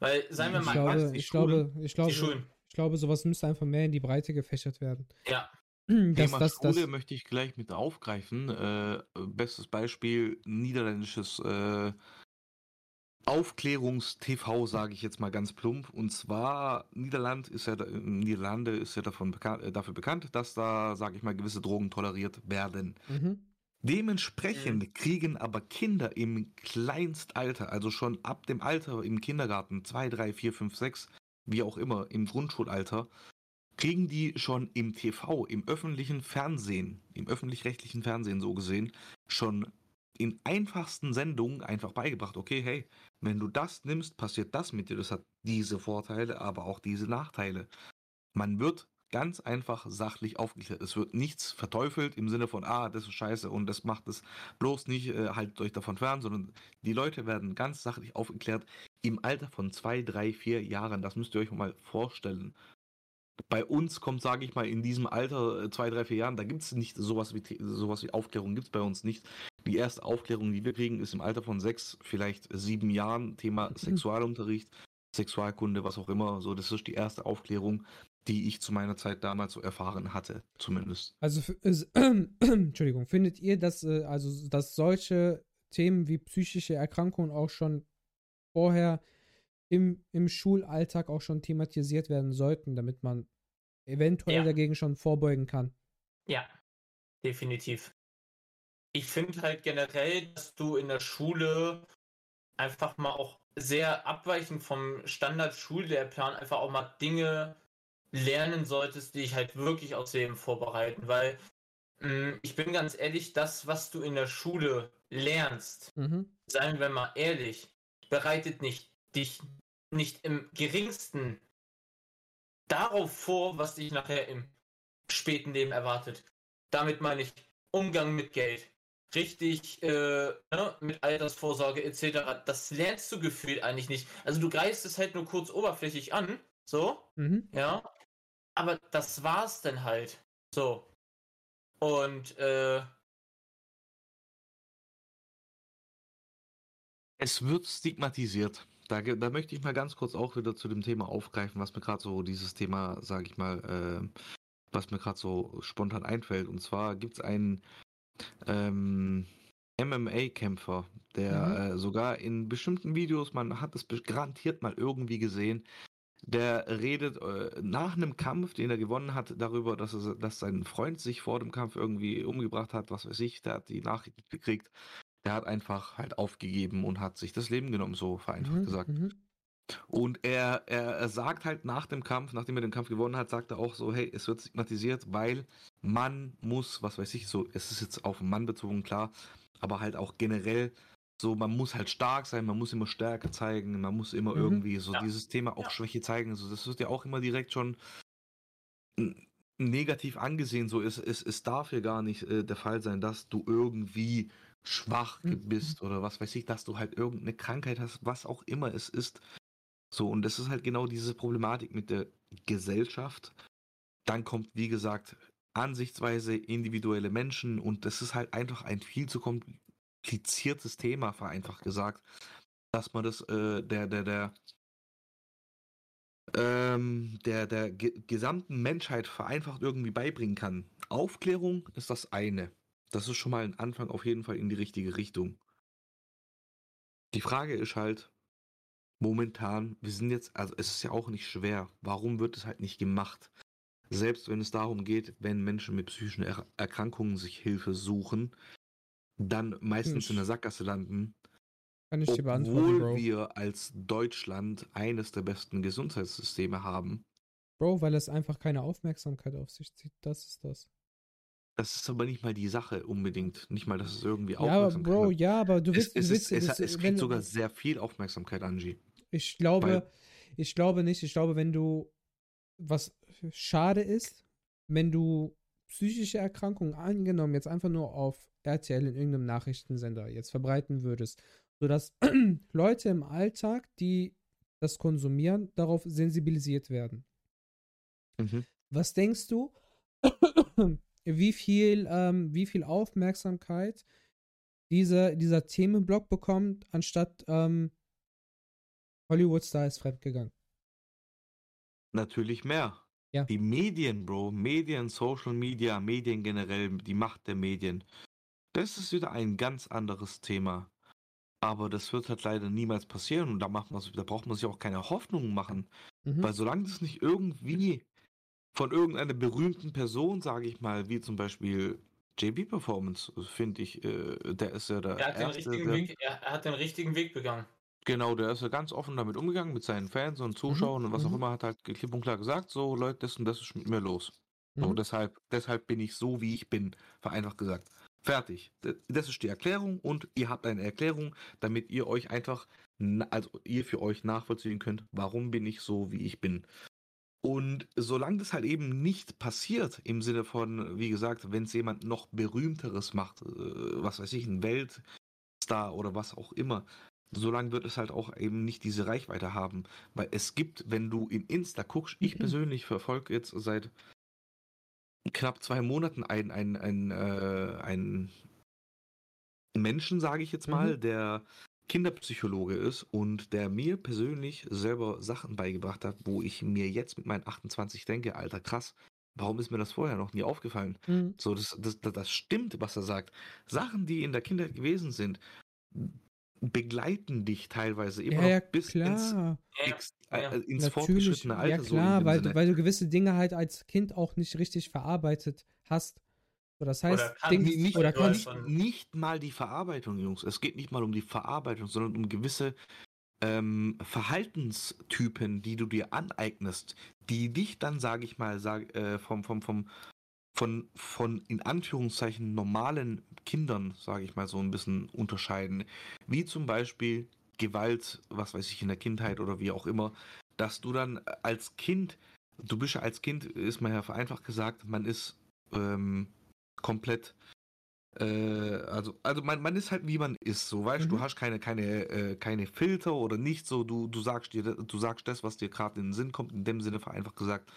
Weil, seien wir ich mal glaube, ich Schulen, glaube, ich glaube, die Schulen. Ich glaube, sowas müsste einfach mehr in die Breite gefächert werden. Ja. Das, Thema das, Schule das, möchte ich gleich mit aufgreifen. Äh, bestes Beispiel, niederländisches äh, Aufklärungs-TV, sage ich jetzt mal ganz plump. Und zwar, Niederland ist ja, Niederlande ist ja davon bekannt, äh, dafür bekannt, dass da, sage ich mal, gewisse Drogen toleriert werden. Mhm. Dementsprechend mhm. kriegen aber Kinder im Kleinstalter, also schon ab dem Alter im Kindergarten, 2, 3, 4, 5, 6, wie auch immer, im Grundschulalter, kriegen die schon im TV, im öffentlichen Fernsehen, im öffentlich-rechtlichen Fernsehen so gesehen, schon in einfachsten Sendungen einfach beigebracht, okay, hey, wenn du das nimmst, passiert das mit dir. Das hat diese Vorteile, aber auch diese Nachteile. Man wird ganz einfach sachlich aufgeklärt. Es wird nichts verteufelt im Sinne von, ah, das ist scheiße und das macht es bloß nicht, äh, haltet euch davon fern, sondern die Leute werden ganz sachlich aufgeklärt im Alter von zwei, drei, vier Jahren. Das müsst ihr euch mal vorstellen. Bei uns kommt, sage ich mal, in diesem Alter, äh, zwei, drei, vier Jahren, da gibt es nicht sowas wie, sowas wie Aufklärung, gibt es bei uns nicht. Die erste Aufklärung, die wir kriegen, ist im Alter von sechs, vielleicht sieben Jahren, Thema mhm. Sexualunterricht, Sexualkunde, was auch immer. So, das ist die erste Aufklärung die ich zu meiner Zeit damals so erfahren hatte, zumindest. Also, äh, äh, Entschuldigung, findet ihr, dass, äh, also, dass solche Themen wie psychische Erkrankungen auch schon vorher im, im Schulalltag auch schon thematisiert werden sollten, damit man eventuell ja. dagegen schon vorbeugen kann? Ja, definitiv. Ich finde halt generell, dass du in der Schule einfach mal auch sehr abweichend vom Standard-Schullehrplan einfach auch mal Dinge lernen solltest, die dich halt wirklich aufs Leben vorbereiten, weil mh, mm, ich bin ganz ehrlich, das, was du in der Schule lernst, mhm. seien wir mal ehrlich, bereitet nicht dich nicht im geringsten darauf vor, was dich nachher im späten Leben erwartet. Damit meine ich Umgang mit Geld, richtig äh, ne, mit Altersvorsorge etc. Das lernst du gefühlt eigentlich nicht. Also du greifst es halt nur kurz oberflächlich an, so, mhm. ja, aber das war's dann halt. So. Und äh, es wird stigmatisiert. Da, da möchte ich mal ganz kurz auch wieder zu dem Thema aufgreifen, was mir gerade so dieses Thema, sage ich mal, äh, was mir gerade so spontan einfällt. Und zwar gibt es einen ähm, MMA-Kämpfer, der mhm. äh, sogar in bestimmten Videos, man hat es garantiert mal irgendwie gesehen, der redet äh, nach einem Kampf, den er gewonnen hat, darüber, dass, er, dass sein Freund sich vor dem Kampf irgendwie umgebracht hat, was weiß ich, der hat die Nachricht gekriegt. Der hat einfach halt aufgegeben und hat sich das Leben genommen, so vereinfacht mhm, gesagt. Mhm. Und er, er, er sagt halt nach dem Kampf, nachdem er den Kampf gewonnen hat, sagt er auch so, hey, es wird stigmatisiert, weil man muss, was weiß ich, so, es ist jetzt auf den Mann bezogen, klar, aber halt auch generell so, man muss halt stark sein, man muss immer Stärke zeigen, man muss immer mhm. irgendwie so ja. dieses Thema auch ja. Schwäche zeigen. So, das wird ja auch immer direkt schon negativ angesehen. So, es, es, es darf ja gar nicht äh, der Fall sein, dass du irgendwie schwach mhm. bist oder was weiß ich, dass du halt irgendeine Krankheit hast, was auch immer es ist. So, und das ist halt genau diese Problematik mit der Gesellschaft, Dann kommt, wie gesagt, Ansichtsweise, individuelle Menschen und das ist halt einfach ein viel zu kompliziertes Thema, vereinfacht gesagt, dass man das äh, der, der, der, ähm, der, der ge gesamten Menschheit vereinfacht irgendwie beibringen kann. Aufklärung ist das eine. Das ist schon mal ein Anfang auf jeden Fall in die richtige Richtung. Die Frage ist halt, momentan, wir sind jetzt, also es ist ja auch nicht schwer. Warum wird es halt nicht gemacht? Selbst wenn es darum geht, wenn Menschen mit psychischen er Erkrankungen sich Hilfe suchen, dann meistens in der Sackgasse landen. Kann ich dir beantworten, Bro. wir als Deutschland eines der besten Gesundheitssysteme haben. Bro, weil es einfach keine Aufmerksamkeit auf sich zieht. Das ist das. Das ist aber nicht mal die Sache unbedingt. Nicht mal, dass es irgendwie ja, Aufmerksamkeit Bro, hat. ja, aber du willst. Es, du willst, es, es, es kriegt sogar sehr viel Aufmerksamkeit, Angie. Ich glaube, weil, ich glaube nicht. Ich glaube, wenn du was schade ist, wenn du psychische Erkrankungen angenommen jetzt einfach nur auf RTL in irgendeinem Nachrichtensender jetzt verbreiten würdest, sodass Leute im Alltag, die das konsumieren, darauf sensibilisiert werden. Mhm. Was denkst du, wie viel, ähm, wie viel Aufmerksamkeit diese, dieser Themenblock bekommt, anstatt ähm, Hollywood Star ist fremdgegangen? Natürlich mehr. Ja. Die Medien, Bro, Medien, Social Media, Medien generell, die Macht der Medien. Das ist wieder ein ganz anderes Thema. Aber das wird halt leider niemals passieren und da, macht man, da braucht man sich auch keine Hoffnungen machen. Mhm. Weil solange das nicht irgendwie von irgendeiner berühmten Person, sage ich mal, wie zum Beispiel JB Performance, finde ich, äh, der ist ja der. Er hat, erste, den richtigen der, Weg, er hat den richtigen Weg begangen. Genau, der ist ja ganz offen damit umgegangen, mit seinen Fans und Zuschauern mhm. und was auch mhm. immer, hat halt klipp und klar gesagt, so Leute, das und das ist mit mir los. So, mhm. deshalb, deshalb bin ich so, wie ich bin, vereinfacht gesagt. Fertig. Das ist die Erklärung und ihr habt eine Erklärung, damit ihr euch einfach, also ihr für euch nachvollziehen könnt, warum bin ich so, wie ich bin. Und solange das halt eben nicht passiert, im Sinne von, wie gesagt, wenn es jemand noch berühmteres macht, äh, was weiß ich, ein Weltstar oder was auch immer, solange wird es halt auch eben nicht diese Reichweite haben. Weil es gibt, wenn du in Insta guckst, ich mhm. persönlich verfolge jetzt seit knapp zwei Monaten einen, einen, einen, äh, einen Menschen, sage ich jetzt mal, mhm. der Kinderpsychologe ist und der mir persönlich selber Sachen beigebracht hat, wo ich mir jetzt mit meinen 28 denke, alter krass, warum ist mir das vorher noch nie aufgefallen? Mhm. So, das, das, das stimmt, was er sagt. Sachen, die in der Kindheit gewesen sind, begleiten dich teilweise immer ja, ja, bis klar. ins, äh, äh ins fortgeschrittene Alter. Ja klar, so weil, du, weil du gewisse Dinge halt als Kind auch nicht richtig verarbeitet hast. So, das heißt, oder kann, Ding, nicht, oder kann nicht, nicht mal die Verarbeitung, Jungs. Es geht nicht mal um die Verarbeitung, sondern um gewisse ähm, Verhaltenstypen, die du dir aneignest, die dich dann, sage ich mal, sag, äh, vom, vom, vom, von, von in Anführungszeichen normalen Kindern, sage ich mal so ein bisschen unterscheiden. Wie zum Beispiel Gewalt, was weiß ich, in der Kindheit oder wie auch immer, dass du dann als Kind, du bist ja als Kind, ist man ja vereinfacht gesagt, man ist ähm, komplett, äh, also, also man, man ist halt wie man ist, so weißt mhm. du, hast keine, keine, äh, keine Filter oder nicht so, du, du sagst dir, du sagst das, was dir gerade in den Sinn kommt, in dem Sinne vereinfacht gesagt.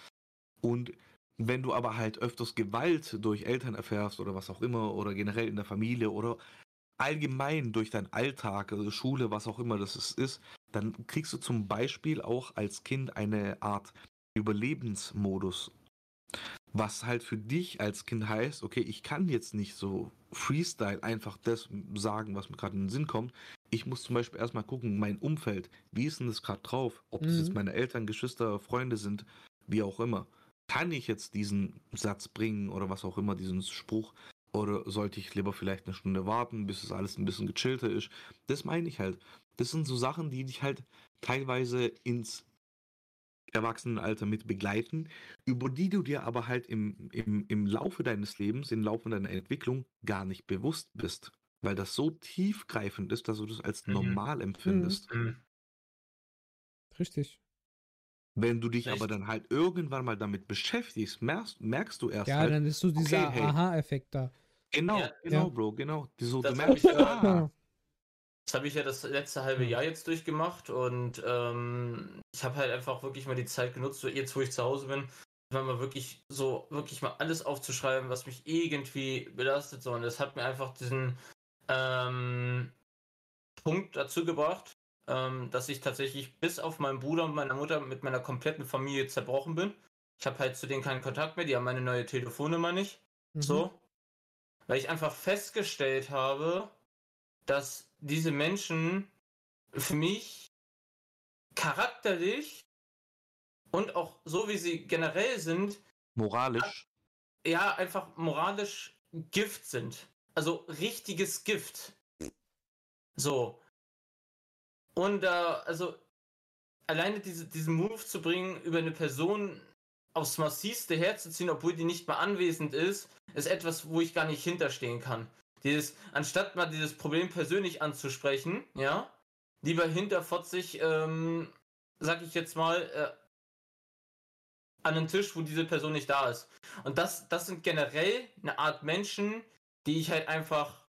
Und wenn du aber halt öfters Gewalt durch Eltern erfährst oder was auch immer oder generell in der Familie oder allgemein durch deinen Alltag, also Schule, was auch immer das ist, dann kriegst du zum Beispiel auch als Kind eine Art Überlebensmodus. Was halt für dich als Kind heißt, okay, ich kann jetzt nicht so Freestyle einfach das sagen, was mir gerade in den Sinn kommt. Ich muss zum Beispiel erstmal gucken, mein Umfeld, wie ist denn das gerade drauf? Ob das mhm. jetzt meine Eltern, Geschwister, Freunde sind, wie auch immer kann ich jetzt diesen Satz bringen oder was auch immer, diesen Spruch, oder sollte ich lieber vielleicht eine Stunde warten, bis es alles ein bisschen gechillter ist? Das meine ich halt. Das sind so Sachen, die dich halt teilweise ins Erwachsenenalter mit begleiten, über die du dir aber halt im, im, im Laufe deines Lebens, im Laufe deiner Entwicklung gar nicht bewusst bist. Weil das so tiefgreifend ist, dass du das als mhm. normal empfindest. Mhm. Richtig. Wenn du dich Echt? aber dann halt irgendwann mal damit beschäftigst, merkst, merkst du erst. Ja, halt, dann ist so dieser okay, hey, Aha-Effekt da. Genau, ja, genau, ja. Bro, genau. So, das habe ich, ja, hab ich ja das letzte halbe Jahr jetzt durchgemacht und ähm, ich habe halt einfach wirklich mal die Zeit genutzt, jetzt wo ich zu Hause bin, mal wirklich so, wirklich mal alles aufzuschreiben, was mich irgendwie belastet. So, und das hat mir einfach diesen ähm, Punkt dazu gebracht, ähm, dass ich tatsächlich bis auf meinen Bruder und meine Mutter mit meiner kompletten Familie zerbrochen bin. Ich habe halt zu denen keinen Kontakt mehr, die haben meine neue Telefonnummer nicht. Mhm. So. Weil ich einfach festgestellt habe, dass diese Menschen für mich charakterlich und auch so wie sie generell sind. Moralisch. Ja, einfach moralisch Gift sind. Also richtiges Gift. So. Und äh, also alleine diese, diesen Move zu bringen, über eine Person aufs Massivste herzuziehen, obwohl die nicht mal anwesend ist, ist etwas, wo ich gar nicht hinterstehen kann. Dieses, anstatt mal dieses Problem persönlich anzusprechen, ja, lieber hinterfotzig, ähm, sag ich jetzt mal, äh, an einen Tisch, wo diese Person nicht da ist. Und das, das sind generell eine Art Menschen, die ich halt einfach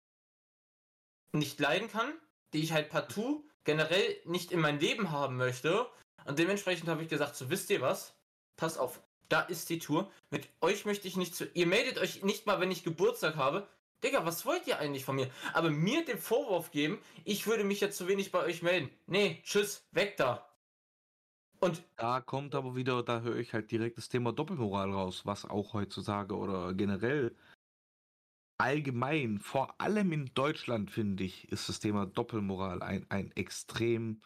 nicht leiden kann, die ich halt partout generell nicht in mein Leben haben möchte. Und dementsprechend habe ich gesagt, so wisst ihr was? Pass auf, da ist die Tour. Mit euch möchte ich nicht zu. Ihr meldet euch nicht mal, wenn ich Geburtstag habe. Digga, was wollt ihr eigentlich von mir? Aber mir den Vorwurf geben, ich würde mich jetzt zu wenig bei euch melden. Nee, tschüss, weg da. Und da kommt aber wieder, da höre ich halt direkt das Thema Doppelmoral raus, was auch heutzutage oder generell allgemein, vor allem in Deutschland, finde ich, ist das Thema Doppelmoral ein, ein extrem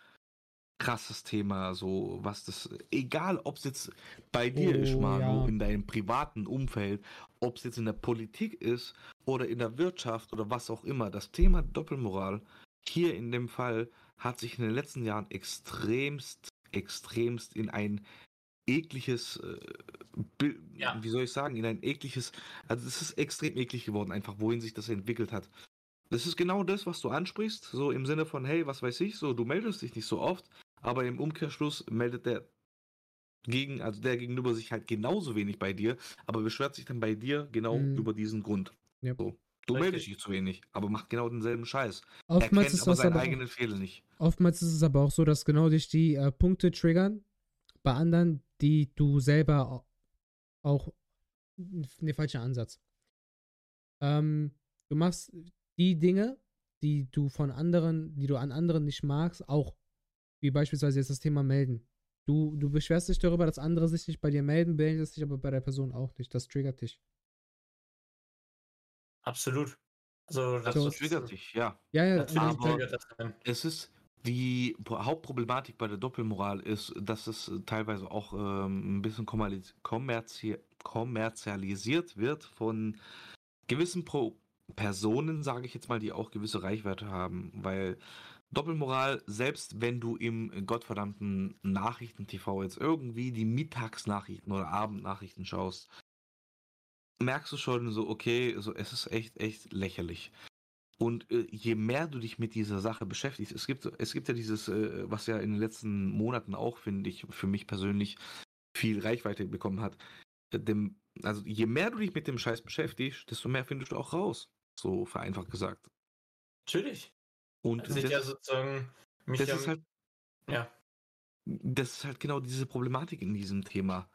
krasses Thema, so was das, egal ob es jetzt bei dir oh, ist, Manu, ja. in deinem privaten Umfeld, ob es jetzt in der Politik ist oder in der Wirtschaft oder was auch immer, das Thema Doppelmoral hier in dem Fall hat sich in den letzten Jahren extremst, extremst in ein ekliges, äh, ja. wie soll ich sagen, in ein ekliges, also es ist extrem eklig geworden, einfach wohin sich das entwickelt hat. Das ist genau das, was du ansprichst, so im Sinne von, hey, was weiß ich, so, du meldest dich nicht so oft, aber im Umkehrschluss meldet der gegen, also der gegenüber sich halt genauso wenig bei dir, aber beschwert sich dann bei dir genau mhm. über diesen Grund. Yep. So. Du Richtig. meldest dich zu wenig, aber macht genau denselben Scheiß. Oftmals ist aber seinen aber eigenen Fehler nicht. Oftmals ist es aber auch so, dass genau dich die äh, Punkte triggern bei anderen, die du selber auch ne falscher Ansatz. Ähm, du machst die Dinge, die du von anderen, die du an anderen nicht magst, auch wie beispielsweise jetzt das Thema melden. Du, du beschwerst dich darüber, dass andere sich nicht bei dir melden, meldest dich aber bei der Person auch nicht. Das triggert dich. Absolut. Also das, das triggert dich, ja. Ja, ja. Aber es ist die Hauptproblematik bei der Doppelmoral ist, dass es teilweise auch ähm, ein bisschen kommerzi kommerzialisiert wird von gewissen Pro Personen, sage ich jetzt mal, die auch gewisse Reichweite haben, weil Doppelmoral, selbst wenn du im gottverdammten Nachrichten-TV jetzt irgendwie die Mittagsnachrichten oder Abendnachrichten schaust, merkst du schon so, okay, so es ist echt, echt lächerlich. Und äh, je mehr du dich mit dieser Sache beschäftigst, es gibt, es gibt ja dieses, äh, was ja in den letzten Monaten auch, finde ich, für mich persönlich viel Reichweite bekommen hat. Äh, dem, also je mehr du dich mit dem Scheiß beschäftigst, desto mehr findest du auch raus. So vereinfacht gesagt. Natürlich. Und also das, ja sozusagen mich das ist halt, ja. Das ist halt genau diese Problematik in diesem Thema.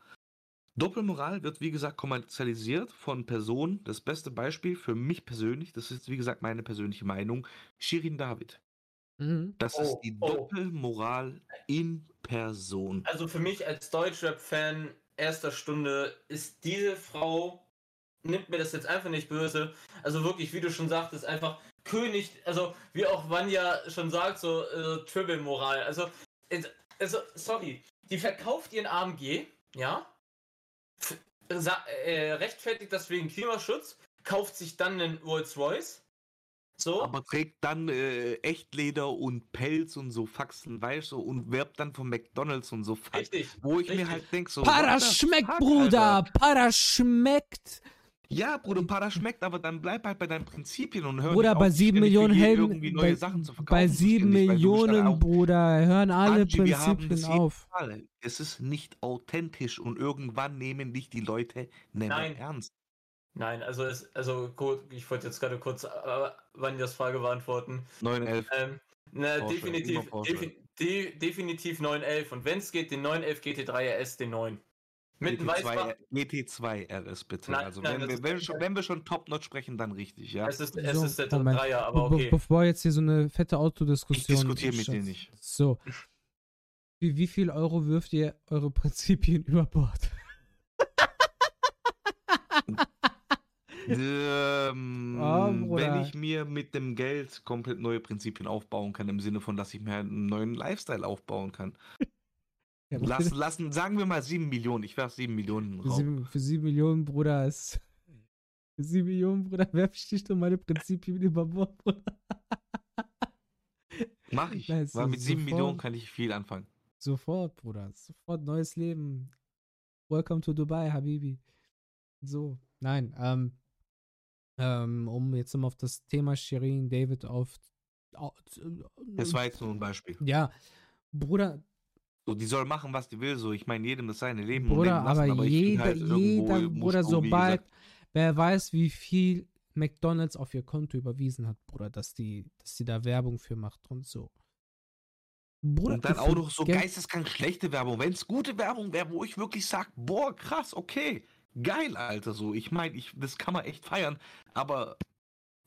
Doppelmoral wird, wie gesagt, kommerzialisiert von Personen. Das beste Beispiel für mich persönlich, das ist, wie gesagt, meine persönliche Meinung, Shirin David. Mhm. Das oh, ist die oh. Doppelmoral in Person. Also für mich als Deutschrap-Fan erster Stunde ist diese Frau, nimmt mir das jetzt einfach nicht böse. Also wirklich, wie du schon sagtest, einfach König, also wie auch Vanya schon sagt, so äh, Triple-Moral. Also, also, sorry, die verkauft ihren AMG, ja, äh, rechtfertigt das wegen Klimaschutz, kauft sich dann einen Rolls Royce. So. Aber trägt dann äh, Echtleder und Pelz und so Faxen, weißt du, und werbt dann von McDonalds und so Faxen. Richtig. Wo ich richtig. mir halt denke, so. Para schmeckt, Bruder! Para schmeckt! Ja, Bruder, ein paar schmeckt, aber dann bleib halt bei deinen Prinzipien und hör Bruder, bei sieben Millionen Helden, bei, bei sieben Millionen, Bruder, hören alle Angie, Prinzipien auf. Es ist nicht authentisch und irgendwann nehmen dich die Leute nicht mehr ernst. Nein, also es, also gut, ich wollte jetzt gerade kurz, äh, wann das Frage beantworten. 911. Ähm, na, Porsche, definitiv, defi de, definitiv 911 und wenn es geht, den 911 GT3 RS, den 9. Mit GT2, GT2 RS bitte. Nein, also nein, wenn, wir, wenn, schon, wenn wir schon Top-Notch sprechen, dann richtig, ja. Es ist, es so, ist der Moment. Dreier, aber okay. Be bevor jetzt hier so eine fette Autodiskussion. Ich diskutiere mit dir nicht. So. Wie, wie viel Euro wirft ihr eure Prinzipien über Bord? ähm, oh, wenn ich mir mit dem Geld komplett neue Prinzipien aufbauen kann, im Sinne von, dass ich mir einen neuen Lifestyle aufbauen kann. Ja, Lass, lassen, sagen wir mal 7 Millionen. Ich werfe 7 Millionen für 7, für 7 Millionen, Bruder, ist. Für 7 Millionen, Bruder, werfe ich dich doch meine Prinzipien über Bord, Bruder. Mach ich. Weißt Weil mit 7 sofort, Millionen kann ich viel anfangen. Sofort, Bruder. Sofort neues Leben. Welcome to Dubai, Habibi. So, nein, ähm, ähm, um jetzt mal auf das Thema Shirin David auf. Das war jetzt nur ein Beispiel. Ja, Bruder. So, die soll machen, was die will. So, ich meine, jedem das seine Leben Bruder, leben lassen, aber, aber jeder, halt jeder, Bruder, sobald, wer weiß, wie viel McDonalds auf ihr Konto überwiesen hat, Bruder, dass die, dass die da Werbung für macht und so. Bruder, und dann auch noch so geisteskrank schlechte Werbung. Wenn es gute Werbung wäre, wo ich wirklich sage, boah, krass, okay geil, Alter, so. Ich meine, ich, das kann man echt feiern, aber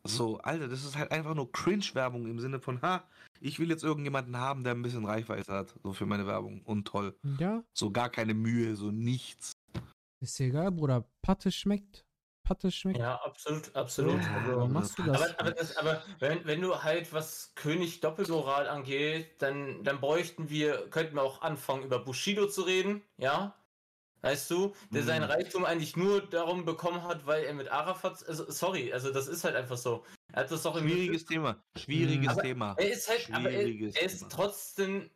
so, Alter, das ist halt einfach nur Cringe-Werbung im Sinne von, ha, ich will jetzt irgendjemanden haben, der ein bisschen Reichweite hat, so für meine Werbung. Und toll. Ja. So gar keine Mühe, so nichts. Ist egal, Bruder. Patte schmeckt. Patte schmeckt. Ja, absolut, absolut. Ja, also, warum machst du das? Aber, aber, das, aber wenn, wenn du halt was König Doppelmoral angeht, dann, dann bräuchten wir, könnten wir auch anfangen, über Bushido zu reden, ja? Weißt du, der mhm. seinen Reichtum eigentlich nur darum bekommen hat, weil er mit Arafat. Also, sorry, also das ist halt einfach so. Er hat das doch Schwieriges Thema. Schwieriges aber Thema. Er ist halt, aber er, er ist trotzdem.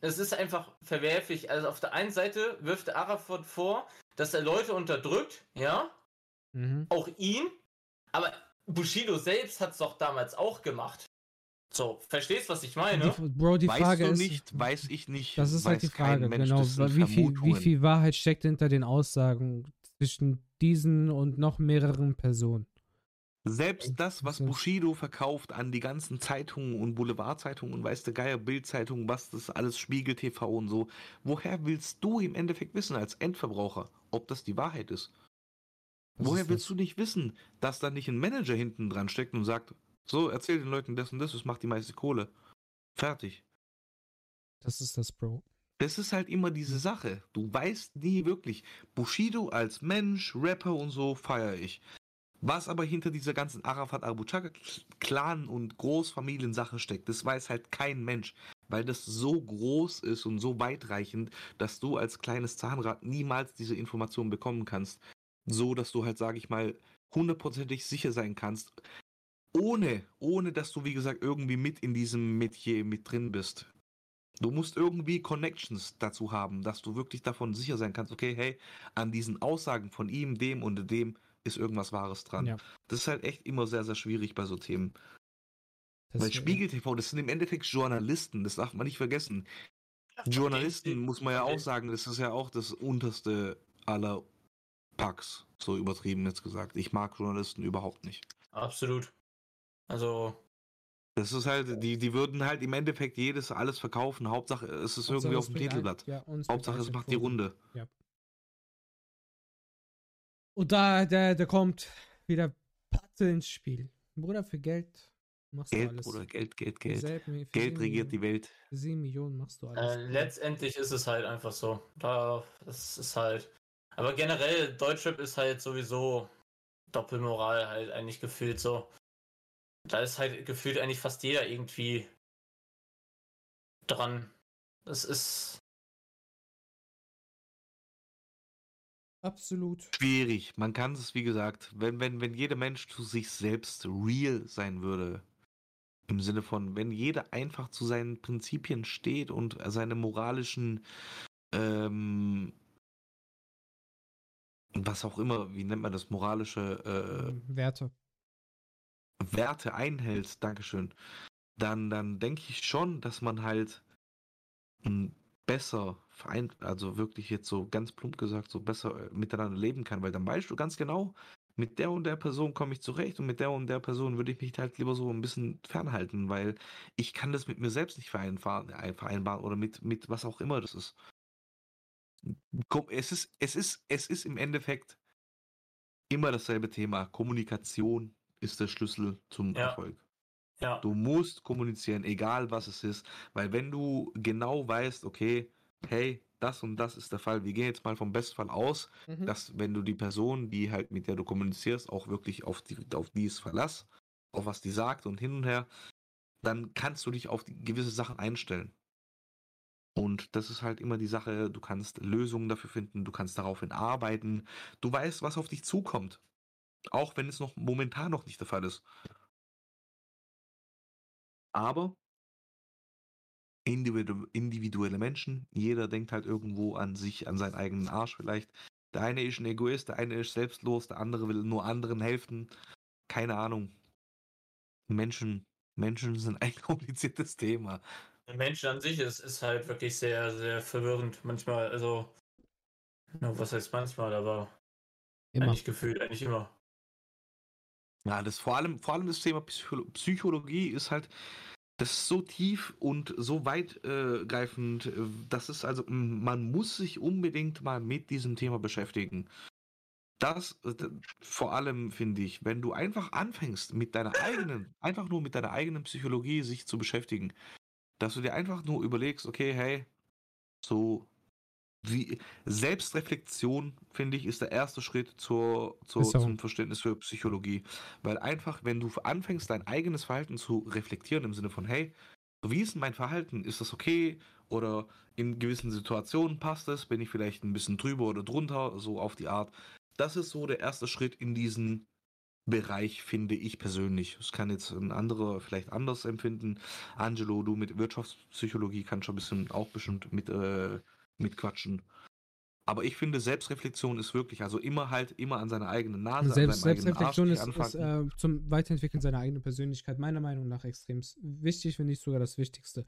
Es ist einfach verwerflich. Also auf der einen Seite wirft Arafat vor, dass er Leute unterdrückt, ja. Mhm. Auch ihn. Aber Bushido selbst hat es doch damals auch gemacht. So, verstehst, was ich meine? Die, Bro, die weißt Frage du ist. nicht, weiß ich nicht. Das ist halt die Frage, genau. Wie viel, wie viel Wahrheit steckt hinter den Aussagen zwischen diesen und noch mehreren Personen? Selbst das, was Bushido verkauft an die ganzen Zeitungen und Boulevardzeitungen und weiß der Geier, Bildzeitungen, was das alles Spiegel TV und so, woher willst du im Endeffekt wissen als Endverbraucher, ob das die Wahrheit ist? Was woher ist willst du nicht wissen, dass da nicht ein Manager hinten dran steckt und sagt, so, erzähl den Leuten das und das, das macht die meiste Kohle. Fertig. Das ist das, Bro. Das ist halt immer diese Sache. Du weißt nie wirklich. Bushido als Mensch, Rapper und so feiere ich. Was aber hinter dieser ganzen Arafat Abu Chaka Clan und Großfamiliensache steckt, das weiß halt kein Mensch, weil das so groß ist und so weitreichend, dass du als kleines Zahnrad niemals diese Informationen bekommen kannst. So, dass du halt, sage ich mal, hundertprozentig sicher sein kannst, ohne, ohne dass du, wie gesagt, irgendwie mit in diesem Metier mit drin bist. Du musst irgendwie Connections dazu haben, dass du wirklich davon sicher sein kannst, okay, hey, an diesen Aussagen von ihm, dem und dem ist irgendwas Wahres dran. Ja. Das ist halt echt immer sehr, sehr schwierig bei so Themen. Das Weil Spiegel TV, das sind im Endeffekt Journalisten, das darf man nicht vergessen. Journalisten, muss man ja auch sagen, das ist ja auch das unterste aller Packs, so übertrieben jetzt gesagt. Ich mag Journalisten überhaupt nicht. Absolut. Also. Das ist halt, die, die würden halt im Endeffekt jedes alles verkaufen. Hauptsache, es ist irgendwie auf dem Titelblatt. Ja, Hauptsache, es macht die Runde. Ja. Und da, da, da kommt wieder Patte ins Spiel. Bruder, für Geld machst Geld, du alles. Bruder, Geld, Geld, Geld. Geld, Geld regiert die Welt. Für 7 Millionen machst du alles. Äh, letztendlich ist es halt einfach so. Da, das ist halt. Aber generell, Deutschrap ist halt sowieso Doppelmoral halt eigentlich gefühlt so. Da ist halt gefühlt eigentlich fast jeder irgendwie dran. Das ist. Absolut. Schwierig. Man kann es, wie gesagt, wenn, wenn, wenn jeder Mensch zu sich selbst real sein würde, im Sinne von, wenn jeder einfach zu seinen Prinzipien steht und seine moralischen, ähm, was auch immer, wie nennt man das, moralische äh, Werte. Werte einhältst, Dankeschön, dann, dann denke ich schon, dass man halt besser vereint, also wirklich jetzt so ganz plump gesagt, so besser äh, miteinander leben kann, weil dann weißt du ganz genau, mit der und der Person komme ich zurecht und mit der und der Person würde ich mich halt lieber so ein bisschen fernhalten, weil ich kann das mit mir selbst nicht vereinbaren, äh, vereinbaren oder mit, mit was auch immer das ist. es ist, es ist, es ist im Endeffekt immer dasselbe Thema. Kommunikation ist der Schlüssel zum ja. Erfolg. Ja. Du musst kommunizieren, egal was es ist, weil wenn du genau weißt, okay, hey, das und das ist der Fall. Wir gehen jetzt mal vom Bestfall aus, mhm. dass wenn du die Person, die halt mit der du kommunizierst, auch wirklich auf die, auf die ist Verlass, auf was die sagt und hin und her, dann kannst du dich auf gewisse Sachen einstellen. Und das ist halt immer die Sache, du kannst Lösungen dafür finden, du kannst daraufhin arbeiten, du weißt, was auf dich zukommt. Auch wenn es noch momentan noch nicht der Fall ist. Aber individu individuelle Menschen, jeder denkt halt irgendwo an sich, an seinen eigenen Arsch vielleicht. Der eine ist ein Egoist, der eine ist selbstlos, der andere will nur anderen helfen. Keine Ahnung. Menschen, Menschen sind ein kompliziertes Thema. Menschen an sich ist, ist halt wirklich sehr, sehr verwirrend. Manchmal, also, was heißt manchmal, aber immer. eigentlich gefühlt, eigentlich immer. Ja, das vor allem, vor allem das Thema Psychologie ist halt, das ist so tief und so weitgreifend, äh, das ist also, man muss sich unbedingt mal mit diesem Thema beschäftigen. Das äh, vor allem finde ich, wenn du einfach anfängst mit deiner eigenen, einfach nur mit deiner eigenen Psychologie sich zu beschäftigen, dass du dir einfach nur überlegst, okay, hey, so wie Selbstreflexion, finde ich, ist der erste Schritt zur, zur zum Verständnis für Psychologie. Weil einfach, wenn du anfängst, dein eigenes Verhalten zu reflektieren, im Sinne von, hey, wie ist mein Verhalten? Ist das okay? Oder in gewissen Situationen passt es? Bin ich vielleicht ein bisschen drüber oder drunter? So auf die Art. Das ist so der erste Schritt in diesen Bereich, finde ich persönlich. Das kann jetzt ein anderer vielleicht anders empfinden. Angelo, du mit Wirtschaftspsychologie kannst schon ein bisschen auch bestimmt mit, äh, mitquatschen. Aber ich finde, Selbstreflexion ist wirklich, also immer halt, immer an seiner eigenen Nase, Selbst, Selbstreflexion ist, ist äh, zum Weiterentwickeln seiner eigenen Persönlichkeit meiner Meinung nach extrem wichtig, wenn nicht sogar das Wichtigste.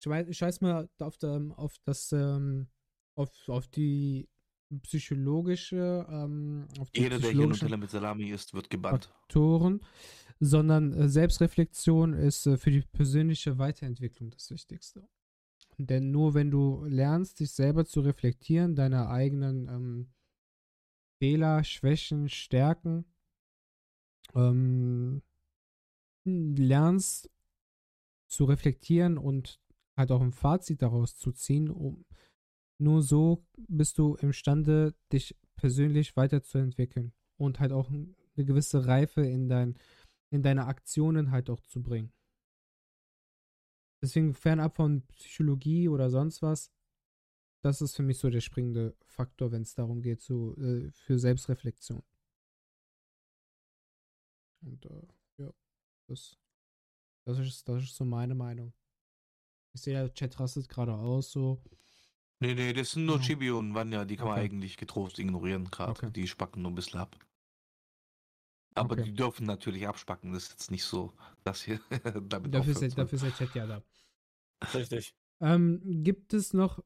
Ich, weiß, ich scheiß mal auf, der, auf das, ähm, auf, auf die psychologische, ähm, auf die Jeder, der hier Nutella mit Salami isst, wird gebannt. Faktoren, sondern äh, Selbstreflexion ist äh, für die persönliche Weiterentwicklung das Wichtigste. Denn nur wenn du lernst, dich selber zu reflektieren, deine eigenen ähm, Fehler, Schwächen, Stärken, ähm, lernst zu reflektieren und halt auch ein Fazit daraus zu ziehen, um, nur so bist du imstande, dich persönlich weiterzuentwickeln und halt auch eine gewisse Reife in, dein, in deine Aktionen halt auch zu bringen. Deswegen fernab von Psychologie oder sonst was, das ist für mich so der springende Faktor, wenn es darum geht, so, äh, für Selbstreflexion. Und äh, ja, das, das, ist, das ist so meine Meinung. Ich sehe, der Chat rastet gerade aus, so. Nee, nee, das sind nur ja. Chibi und Vanya, die kann okay. man eigentlich getrost ignorieren gerade. Okay. Die spacken nur ein bisschen ab. Aber okay. die dürfen natürlich abspacken, das ist jetzt nicht so, dass hier damit dafür ist, dafür ist der Chat ja da. Richtig. Ähm, gibt es noch,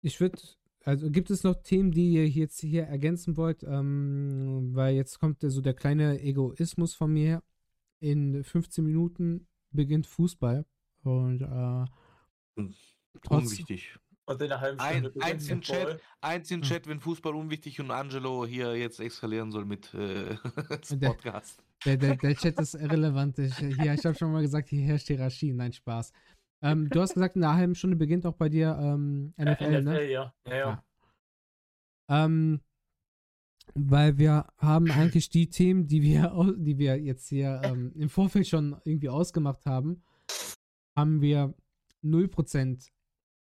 ich würde, also gibt es noch Themen, die ihr jetzt hier ergänzen wollt? Ähm, weil jetzt kommt so der kleine Egoismus von mir. In 15 Minuten beginnt Fußball. Und äh, hm, Unwichtig. Und in einer halben Stunde ein, eins, im Chat, eins im. Chat, wenn Fußball unwichtig und Angelo hier jetzt eskalieren soll mit äh, Podcast. Der, der, der, Chat ist irrelevant. Ich, hier, ich habe schon mal gesagt, hier herrscht Hierarchie. Nein, Spaß. Ähm, du hast gesagt, in einer halben Stunde beginnt auch bei dir ähm, NFL, ja, NFL, ne? Ja, ja, ja. ja. Ähm, weil wir haben eigentlich die Themen, die wir, die wir jetzt hier ähm, im Vorfeld schon irgendwie ausgemacht haben, haben wir 0%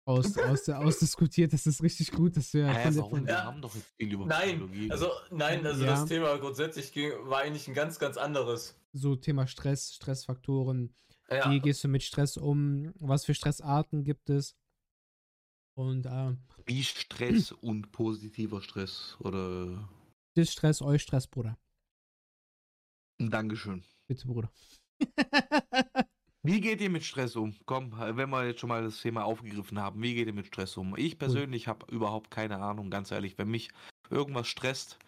aus, aus, ausdiskutiert. Das ist richtig gut, dass wir. Von, von, wir haben doch viel über Nein, Psychologie. also nein, also ja. das Thema grundsätzlich ging, war eigentlich ein ganz, ganz anderes. So Thema Stress, Stressfaktoren, ja. Wie gehst du mit Stress um? Was für Stressarten gibt es? Und äh, wie Stress und positiver Stress oder das Stress, euch Stress, Bruder. Dankeschön. Bitte, Bruder. wie geht ihr mit Stress um? Komm, wenn wir jetzt schon mal das Thema aufgegriffen haben, wie geht ihr mit Stress um? Ich persönlich habe überhaupt keine Ahnung, ganz ehrlich. Wenn mich irgendwas stresst,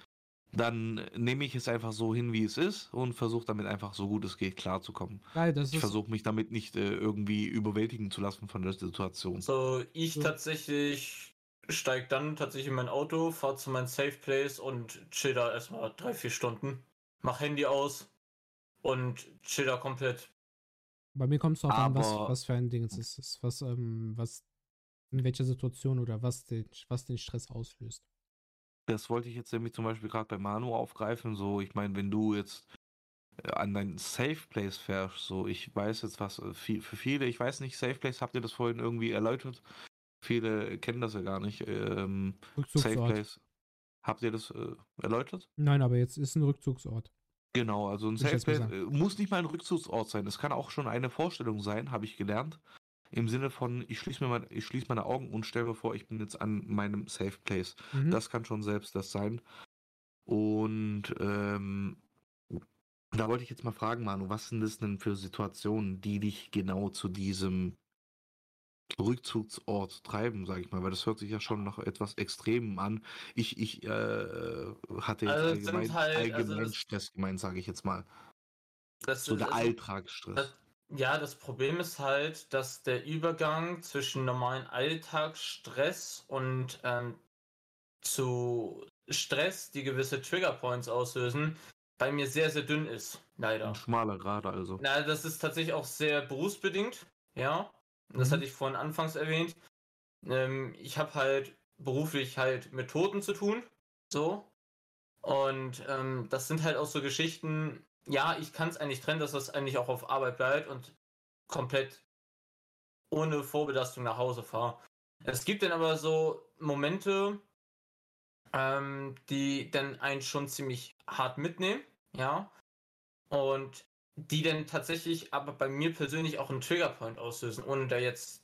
dann nehme ich es einfach so hin, wie es ist und versuche damit einfach so gut es geht klarzukommen. Geil, ich versuche mich damit nicht äh, irgendwie überwältigen zu lassen von der Situation. So, ich so. tatsächlich steige dann tatsächlich in mein Auto, fahre zu meinem Safe Place und chill da erstmal drei, vier Stunden. Mach Handy aus und chill da komplett. Bei mir kommt es darauf an, was, was für ein Ding es ist. Was, ähm, was, in welcher Situation oder was den, was den Stress auslöst. Das wollte ich jetzt nämlich zum Beispiel gerade bei Manu aufgreifen. So, ich meine, wenn du jetzt äh, an dein Safe Place fährst, so, ich weiß jetzt was, äh, für viele, ich weiß nicht, Safe Place, habt ihr das vorhin irgendwie erläutert? Viele kennen das ja gar nicht. Ähm, Safe Place. Habt ihr das äh, erläutert? Nein, aber jetzt ist ein Rückzugsort. Genau, also ein Safe Place äh, muss nicht mal ein Rückzugsort sein. Es kann auch schon eine Vorstellung sein, habe ich gelernt. Im Sinne von, ich schließe mein, ich schließe meine Augen und stelle mir vor, ich bin jetzt an meinem Safe Place. Mhm. Das kann schon selbst das sein. Und ähm, da wollte ich jetzt mal fragen, Manu, was sind das denn für Situationen, die dich genau zu diesem Rückzugsort treiben, sage ich mal, weil das hört sich ja schon noch etwas extrem an. Ich, ich äh, hatte jetzt also allgemein, halt, allgemein also Stress gemeint, sage ich jetzt mal. Das so der also, Alltagsstress. Das, ja, das Problem ist halt, dass der Übergang zwischen normalen Alltagsstress und ähm, zu Stress, die gewisse Triggerpoints auslösen, bei mir sehr, sehr dünn ist. Leider. Ein schmaler Grad also. Na, das ist tatsächlich auch sehr berufsbedingt, ja. Das mhm. hatte ich vorhin anfangs erwähnt. Ähm, ich habe halt beruflich halt mit Toten zu tun. So. Und ähm, das sind halt auch so Geschichten, ja, ich kann es eigentlich trennen, dass das eigentlich auch auf Arbeit bleibt und komplett ohne Vorbelastung nach Hause fahre. Es gibt dann aber so Momente, ähm, die dann einen schon ziemlich hart mitnehmen, ja. Und die dann tatsächlich aber bei mir persönlich auch einen Triggerpoint auslösen, ohne da jetzt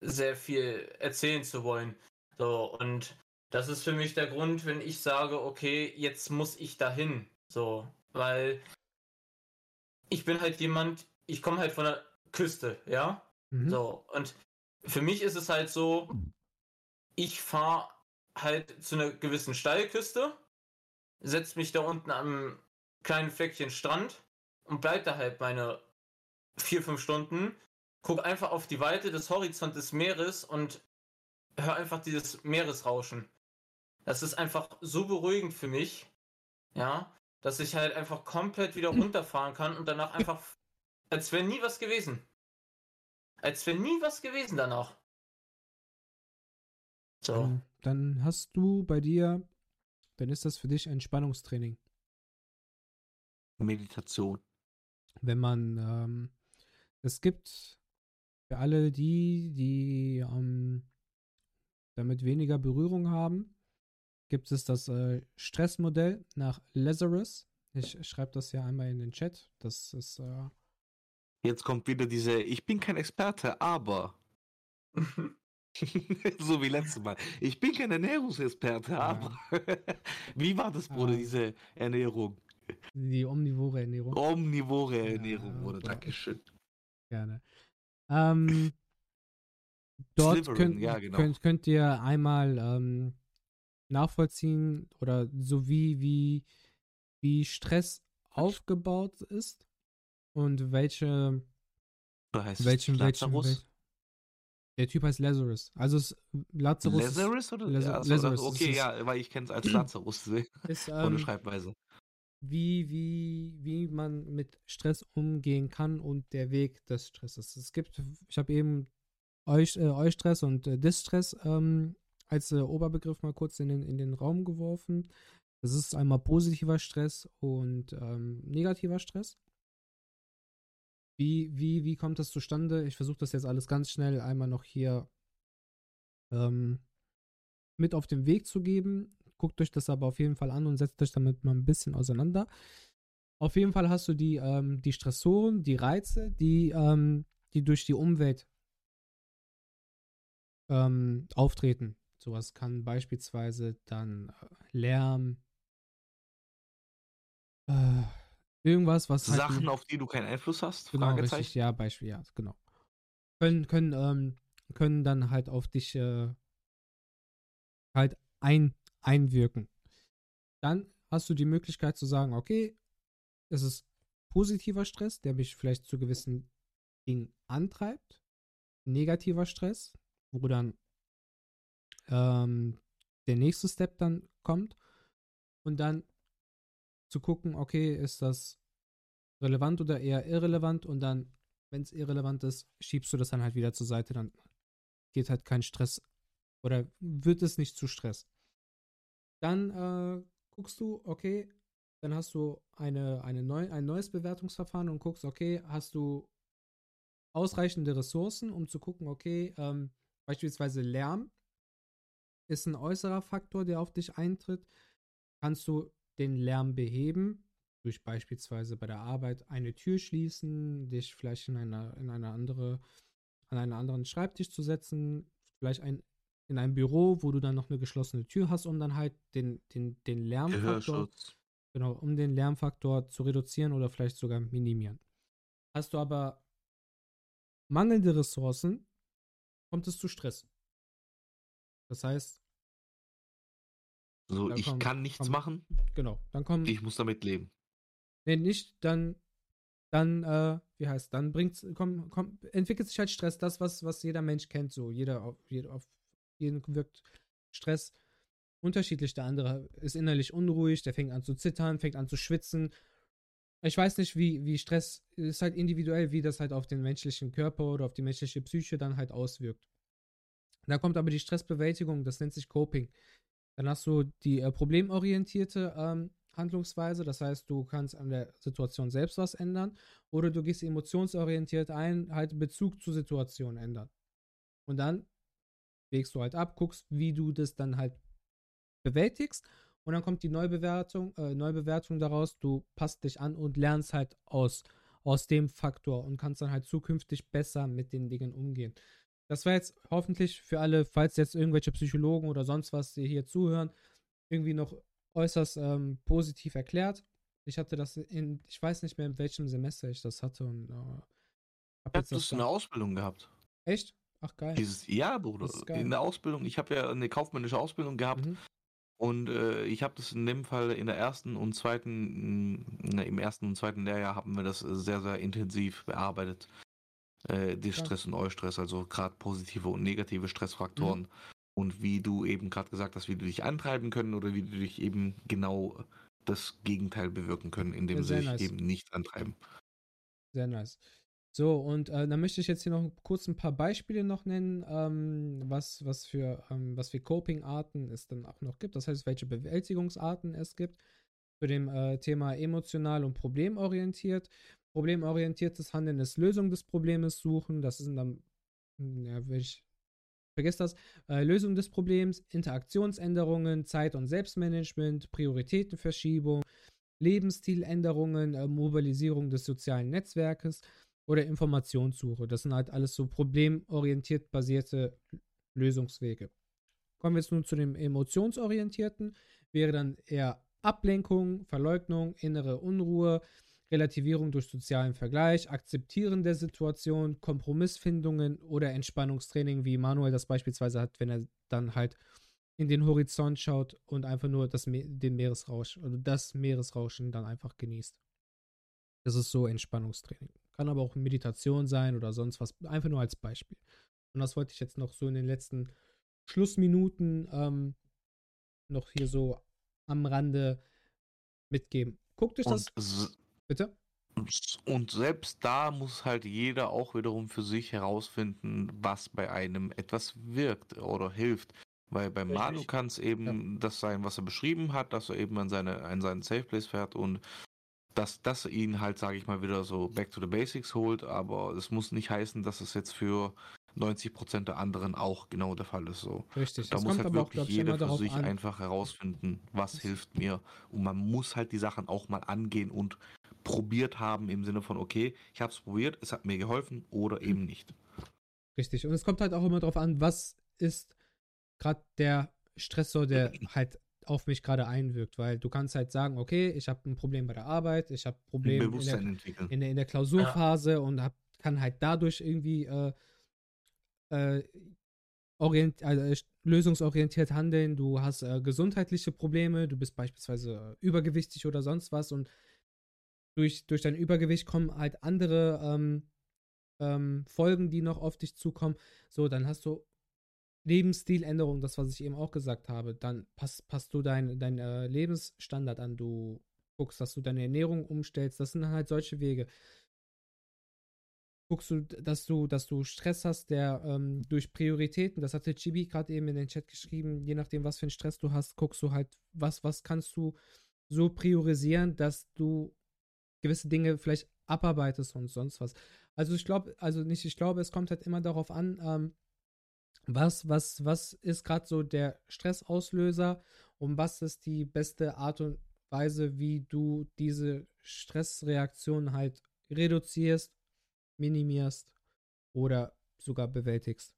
sehr viel erzählen zu wollen. So, und das ist für mich der Grund, wenn ich sage, okay, jetzt muss ich dahin. So, weil ich bin halt jemand, ich komme halt von der Küste, ja? Mhm. So, und für mich ist es halt so, ich fahre halt zu einer gewissen Steilküste, setze mich da unten am kleinen Fleckchen Strand und bleib da halt meine vier, fünf Stunden, guck einfach auf die Weite des Horizont des Meeres und hör einfach dieses Meeresrauschen. Das ist einfach so beruhigend für mich, ja, dass ich halt einfach komplett wieder runterfahren kann und danach einfach, als wäre nie was gewesen. Als wäre nie was gewesen danach. So. Dann, dann hast du bei dir, dann ist das für dich Entspannungstraining. Meditation wenn man, ähm, es gibt für alle die, die ähm, damit weniger Berührung haben, gibt es das äh, Stressmodell nach Lazarus. Ich schreibe das ja einmal in den Chat. Das ist. Äh, Jetzt kommt wieder diese, ich bin kein Experte, aber. so wie letztes Mal. Ich bin kein Ernährungsexperte, ja. aber. wie war das, Bruder, diese Ernährung? Die omnivore Ernährung. Omnivore Ernährung, ja, wurde. Dankeschön. Gerne. Ähm, dort könnt, ja, genau. könnt, könnt, ihr einmal ähm, nachvollziehen oder so wie, wie, wie Stress aufgebaut ist und welche. Oder heißt welchen, welchen, welchen, der Typ heißt Lazarus. Also ist Lazarus. Lazarus oder? Lazarus, ja, also, Lazarus okay, ja, weil ich kenne es als Lazarus. Ist, ähm, Ohne Schreibweise wie, wie, wie man mit Stress umgehen kann und der Weg des Stresses. Es gibt, ich habe eben euch, äh, Eustress und äh, Distress ähm, als äh, Oberbegriff mal kurz in den, in den Raum geworfen. Das ist einmal positiver Stress und ähm, negativer Stress. Wie, wie, wie kommt das zustande? Ich versuche das jetzt alles ganz schnell einmal noch hier ähm, mit auf den Weg zu geben. Guckt euch das aber auf jeden Fall an und setzt euch damit mal ein bisschen auseinander. Auf jeden Fall hast du die, ähm, die Stressoren, die Reize, die, ähm, die durch die Umwelt ähm, auftreten. Sowas kann beispielsweise dann äh, Lärm, äh, irgendwas, was. Halt Sachen, auf die du keinen Einfluss hast? Genau, richtig, ja, Beispiel, ja, genau. Können, können, ähm, können dann halt auf dich äh, halt ein, einwirken. Dann hast du die Möglichkeit zu sagen, okay, es ist positiver Stress, der mich vielleicht zu gewissen Dingen antreibt. Negativer Stress, wo dann ähm, der nächste Step dann kommt und dann zu gucken, okay, ist das relevant oder eher irrelevant und dann, wenn es irrelevant ist, schiebst du das dann halt wieder zur Seite, dann geht halt kein Stress oder wird es nicht zu Stress. Dann äh, guckst du, okay, dann hast du eine, eine neu, ein neues Bewertungsverfahren und guckst, okay, hast du ausreichende Ressourcen, um zu gucken, okay, ähm, beispielsweise Lärm ist ein äußerer Faktor, der auf dich eintritt. Kannst du den Lärm beheben, durch beispielsweise bei der Arbeit eine Tür schließen, dich vielleicht in einer, in eine andere, an einen anderen Schreibtisch zu setzen, vielleicht ein, in einem Büro, wo du dann noch eine geschlossene Tür hast, um dann halt den, den, den Lärmfaktor, genau, um den Lärmfaktor zu reduzieren oder vielleicht sogar minimieren. Hast du aber mangelnde Ressourcen, kommt es zu Stress. Das heißt, so, ich kommt, kann nichts kommt, machen. Genau, dann kommt. Ich muss damit leben. Nee, nicht, dann, dann, äh, wie heißt, dann bringt's, komm, komm, entwickelt sich halt Stress, das, was, was jeder Mensch kennt, so. Jeder auf, jeder, auf jeden wirkt Stress unterschiedlich. Der andere ist innerlich unruhig, der fängt an zu zittern, fängt an zu schwitzen. Ich weiß nicht, wie, wie Stress ist halt individuell, wie das halt auf den menschlichen Körper oder auf die menschliche Psyche dann halt auswirkt. Da kommt aber die Stressbewältigung, das nennt sich Coping. Dann hast du die äh, problemorientierte ähm, Handlungsweise, das heißt, du kannst an der Situation selbst was ändern oder du gehst emotionsorientiert ein, halt Bezug zur Situation ändern. Und dann wägst du halt ab, guckst, wie du das dann halt bewältigst und dann kommt die Neubewertung, äh, Neubewertung daraus, du passt dich an und lernst halt aus, aus dem Faktor und kannst dann halt zukünftig besser mit den Dingen umgehen. Das war jetzt hoffentlich für alle, falls jetzt irgendwelche Psychologen oder sonst was hier zuhören, irgendwie noch äußerst ähm, positiv erklärt. Ich hatte das in, ich weiß nicht mehr, in welchem Semester ich das hatte und äh, hab jetzt Hast du eine Ausbildung gehabt? Echt? Ach geil. Dieses, ja, Bruder. In der Ausbildung, ich habe ja eine kaufmännische Ausbildung gehabt mhm. und äh, ich habe das in dem Fall in der ersten und zweiten, ne, im ersten und zweiten Lehrjahr haben wir das sehr, sehr intensiv bearbeitet. Äh, die Stress und Eustress, also gerade positive und negative Stressfaktoren. Mhm und wie du eben gerade gesagt hast, wie du dich antreiben können oder wie du dich eben genau das Gegenteil bewirken können, indem ja, sie sich nice. eben nicht antreiben. Sehr nice. So, und äh, dann möchte ich jetzt hier noch kurz ein paar Beispiele noch nennen, ähm, was, was für, ähm, für Coping-Arten es dann auch noch gibt. Das heißt, welche Bewältigungsarten es gibt. Zu dem äh, Thema emotional und problemorientiert. Problemorientiertes Handeln ist Lösung des Problems suchen. Das sind dann, ja, will ich vergesst das, äh, Lösung des Problems, Interaktionsänderungen, Zeit- und Selbstmanagement, Prioritätenverschiebung, Lebensstiländerungen, äh, Mobilisierung des sozialen Netzwerkes oder Informationssuche. Das sind halt alles so problemorientiert basierte Lösungswege. Kommen wir jetzt nun zu dem emotionsorientierten, wäre dann eher Ablenkung, Verleugnung, innere Unruhe, Relativierung durch sozialen Vergleich, Akzeptieren der Situation, Kompromissfindungen oder Entspannungstraining, wie Manuel das beispielsweise hat, wenn er dann halt in den Horizont schaut und einfach nur das, den Meeresrausch oder das Meeresrauschen dann einfach genießt. Das ist so Entspannungstraining. Kann aber auch Meditation sein oder sonst was, einfach nur als Beispiel. Und das wollte ich jetzt noch so in den letzten Schlussminuten ähm, noch hier so am Rande mitgeben. Guckt euch das. Bitte? Und selbst da muss halt jeder auch wiederum für sich herausfinden, was bei einem etwas wirkt oder hilft. Weil bei. Manu kann es eben ja. das sein, was er beschrieben hat, dass er eben an, seine, an seinen Safe Place fährt und dass das ihn halt, sage ich mal, wieder so back to the basics holt. Aber es muss nicht heißen, dass es jetzt für 90 Prozent der anderen auch genau der Fall ist. So. Richtig. Da das muss halt wirklich auch, jeder für sich an. einfach herausfinden, was hilft mir. Und man muss halt die Sachen auch mal angehen und probiert haben im Sinne von, okay, ich habe es probiert, es hat mir geholfen oder eben nicht. Richtig. Und es kommt halt auch immer darauf an, was ist gerade der Stressor, der halt auf mich gerade einwirkt, weil du kannst halt sagen, okay, ich habe ein Problem bei der Arbeit, ich habe ein Problem in der, in der, in der, Klausurphase ja. und hab, kann halt dadurch irgendwie äh, äh, orient, äh, lösungsorientiert handeln. Du hast äh, gesundheitliche Probleme, du bist beispielsweise übergewichtig oder sonst was und durch, durch dein Übergewicht kommen halt andere ähm, ähm, Folgen, die noch auf dich zukommen. So, dann hast du Lebensstiländerung, das, was ich eben auch gesagt habe, dann passt, passt du deinen dein, äh, Lebensstandard an, du guckst, dass du deine Ernährung umstellst, das sind halt solche Wege. Guckst du, dass du, dass du Stress hast, der ähm, durch Prioritäten, das hatte Chibi gerade eben in den Chat geschrieben, je nachdem, was für einen Stress du hast, guckst du halt, was, was kannst du so priorisieren, dass du gewisse Dinge vielleicht abarbeitest und sonst was. Also ich glaube, also nicht, ich glaube, es kommt halt immer darauf an, ähm, was, was, was ist gerade so der Stressauslöser und was ist die beste Art und Weise, wie du diese Stressreaktion halt reduzierst, minimierst oder sogar bewältigst.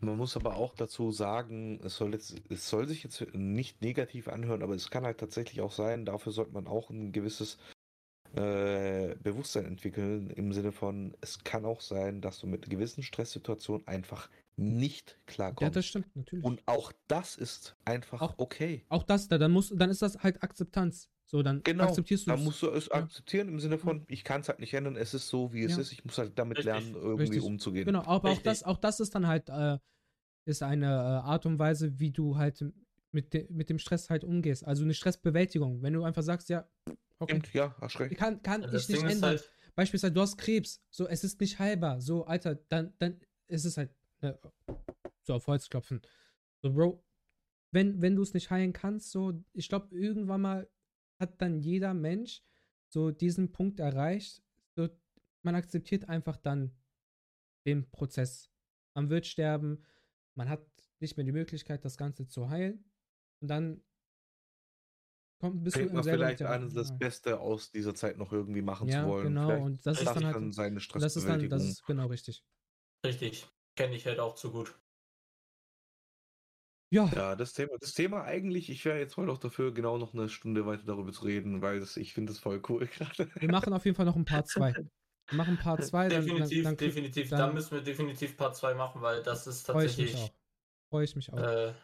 Man muss aber auch dazu sagen, es soll, jetzt, es soll sich jetzt nicht negativ anhören, aber es kann halt tatsächlich auch sein, dafür sollte man auch ein gewisses äh, Bewusstsein entwickeln, im Sinne von, es kann auch sein, dass du mit gewissen Stresssituationen einfach nicht klarkommst. Ja, das stimmt, natürlich. Und auch das ist einfach auch, okay. Auch das, dann, muss, dann ist das halt Akzeptanz. So, dann genau, akzeptierst du es. Dann musst du es ja. akzeptieren im Sinne von, ich kann es halt nicht ändern, es ist so, wie es ja. ist, ich muss halt damit Richtig. lernen, irgendwie Richtig. umzugehen. Genau, aber auch das, auch das ist dann halt, äh, ist eine äh, Art und Weise, wie du halt mit, de mit dem Stress halt umgehst. Also eine Stressbewältigung. Wenn du einfach sagst, ja, okay. Ja, hast recht. Kann, kann ja, ich nicht Ding ändern. Halt Beispielsweise, du hast Krebs, so, es ist nicht heilbar. So, Alter, dann, dann ist es halt, ne, so auf Holz klopfen. So, Bro, wenn, wenn du es nicht heilen kannst, so, ich glaube, irgendwann mal hat dann jeder Mensch so diesen Punkt erreicht. So, man akzeptiert einfach dann den Prozess. Man wird sterben, man hat nicht mehr die Möglichkeit, das Ganze zu heilen. Und dann kommt bis man vielleicht an, das Beste aus dieser Zeit noch irgendwie machen ja, zu wollen. Genau, vielleicht und das ist dann halt dann seine das ist dann, das ist genau richtig. Richtig, kenne ich halt auch zu gut. Ja. Ja, das Thema, das Thema eigentlich, ich wäre jetzt voll auch dafür, genau noch eine Stunde weiter darüber zu reden, weil das, ich finde das voll cool gerade. Wir machen auf jeden Fall noch ein Part 2. Wir machen Part 2. Definitiv, dann, dann, definitiv. Dann, da müssen wir definitiv Part 2 machen, weil das ist tatsächlich. Freue ich mich auch. Äh,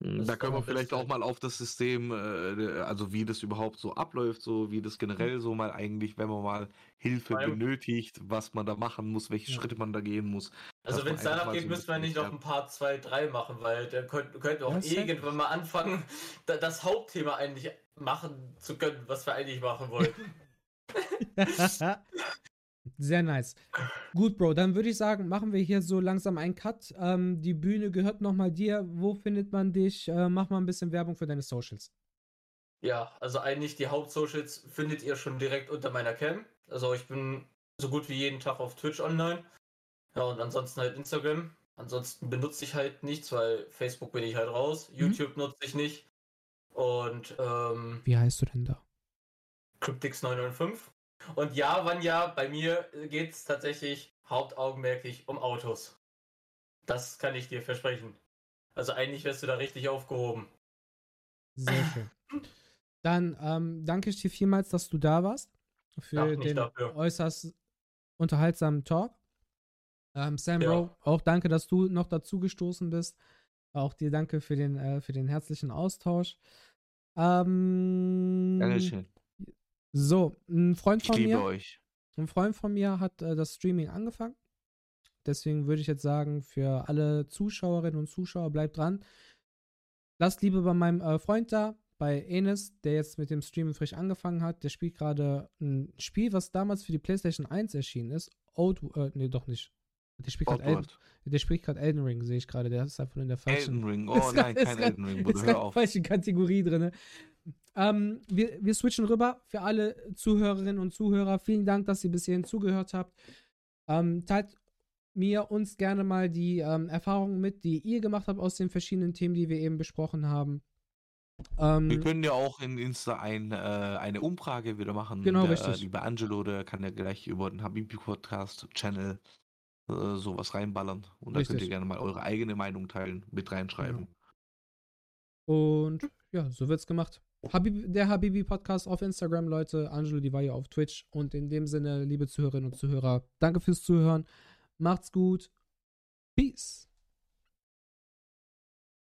hm, da können wir vielleicht auch mal auf das System, äh, also wie das überhaupt so abläuft, so wie das generell so mal eigentlich, wenn man mal Hilfe benötigt, was man da machen muss, welche ja. Schritte man da gehen muss. Also wenn es danach geht, so müssen wir nicht noch ein paar zwei, drei machen, weil da könnten könnt wir auch irgendwann mal anfangen, das Hauptthema eigentlich machen zu können, was wir eigentlich machen wollten. Sehr nice. Gut, Bro, dann würde ich sagen, machen wir hier so langsam einen Cut. Ähm, die Bühne gehört nochmal dir. Wo findet man dich? Äh, mach mal ein bisschen Werbung für deine Socials. Ja, also eigentlich die Hauptsocials findet ihr schon direkt unter meiner Cam. Also ich bin so gut wie jeden Tag auf Twitch online. Ja, und ansonsten halt Instagram. Ansonsten benutze ich halt nichts, weil Facebook bin ich halt raus. Mhm. YouTube nutze ich nicht. Und ähm, Wie heißt du denn da? Cryptix995. Und ja, wann ja, bei mir geht es tatsächlich hauptaugenmerklich um Autos. Das kann ich dir versprechen. Also eigentlich wirst du da richtig aufgehoben. Sehr schön. Dann ähm, danke ich dir vielmals, dass du da warst. Für den dafür. äußerst unterhaltsamen Talk. Ähm, Sam ja. Bro, auch danke, dass du noch dazu gestoßen bist. Auch dir danke für den, äh, für den herzlichen Austausch. Ähm, Dankeschön. So, ein Freund von ich liebe mir. Euch. Ein Freund von mir hat äh, das Streaming angefangen. Deswegen würde ich jetzt sagen, für alle Zuschauerinnen und Zuschauer, bleibt dran. Lasst Liebe bei meinem äh, Freund da, bei Enes, der jetzt mit dem Streaming frisch angefangen hat. Der spielt gerade ein Spiel, was damals für die PlayStation 1 erschienen ist. Old, äh, nee, doch nicht. Der spielt gerade Elden, Elden Ring, sehe ich gerade. Der ist einfach in der falschen. Elden Ring, oh nein, kein Elden Ring, Bruder, hör auf. falsche Kategorie drin. Ähm, wir, wir switchen rüber für alle Zuhörerinnen und Zuhörer. Vielen Dank, dass ihr bis hierhin zugehört habt. Ähm, teilt mir uns gerne mal die ähm, Erfahrungen mit, die ihr gemacht habt aus den verschiedenen Themen, die wir eben besprochen haben. Ähm, wir können ja auch in Insta ein, äh, eine Umfrage wieder machen. Genau, der, richtig. Lieber Angelo, der kann ja gleich über den Habibi Podcast Channel äh, sowas reinballern. Und da könnt ihr gerne mal eure eigene Meinung teilen, mit reinschreiben. Genau. Und ja, so wird's gemacht. Habib, der Habibi Podcast auf Instagram, Leute. Angelo Di Valle auf Twitch. Und in dem Sinne, liebe Zuhörerinnen und Zuhörer, danke fürs Zuhören. Macht's gut. Peace.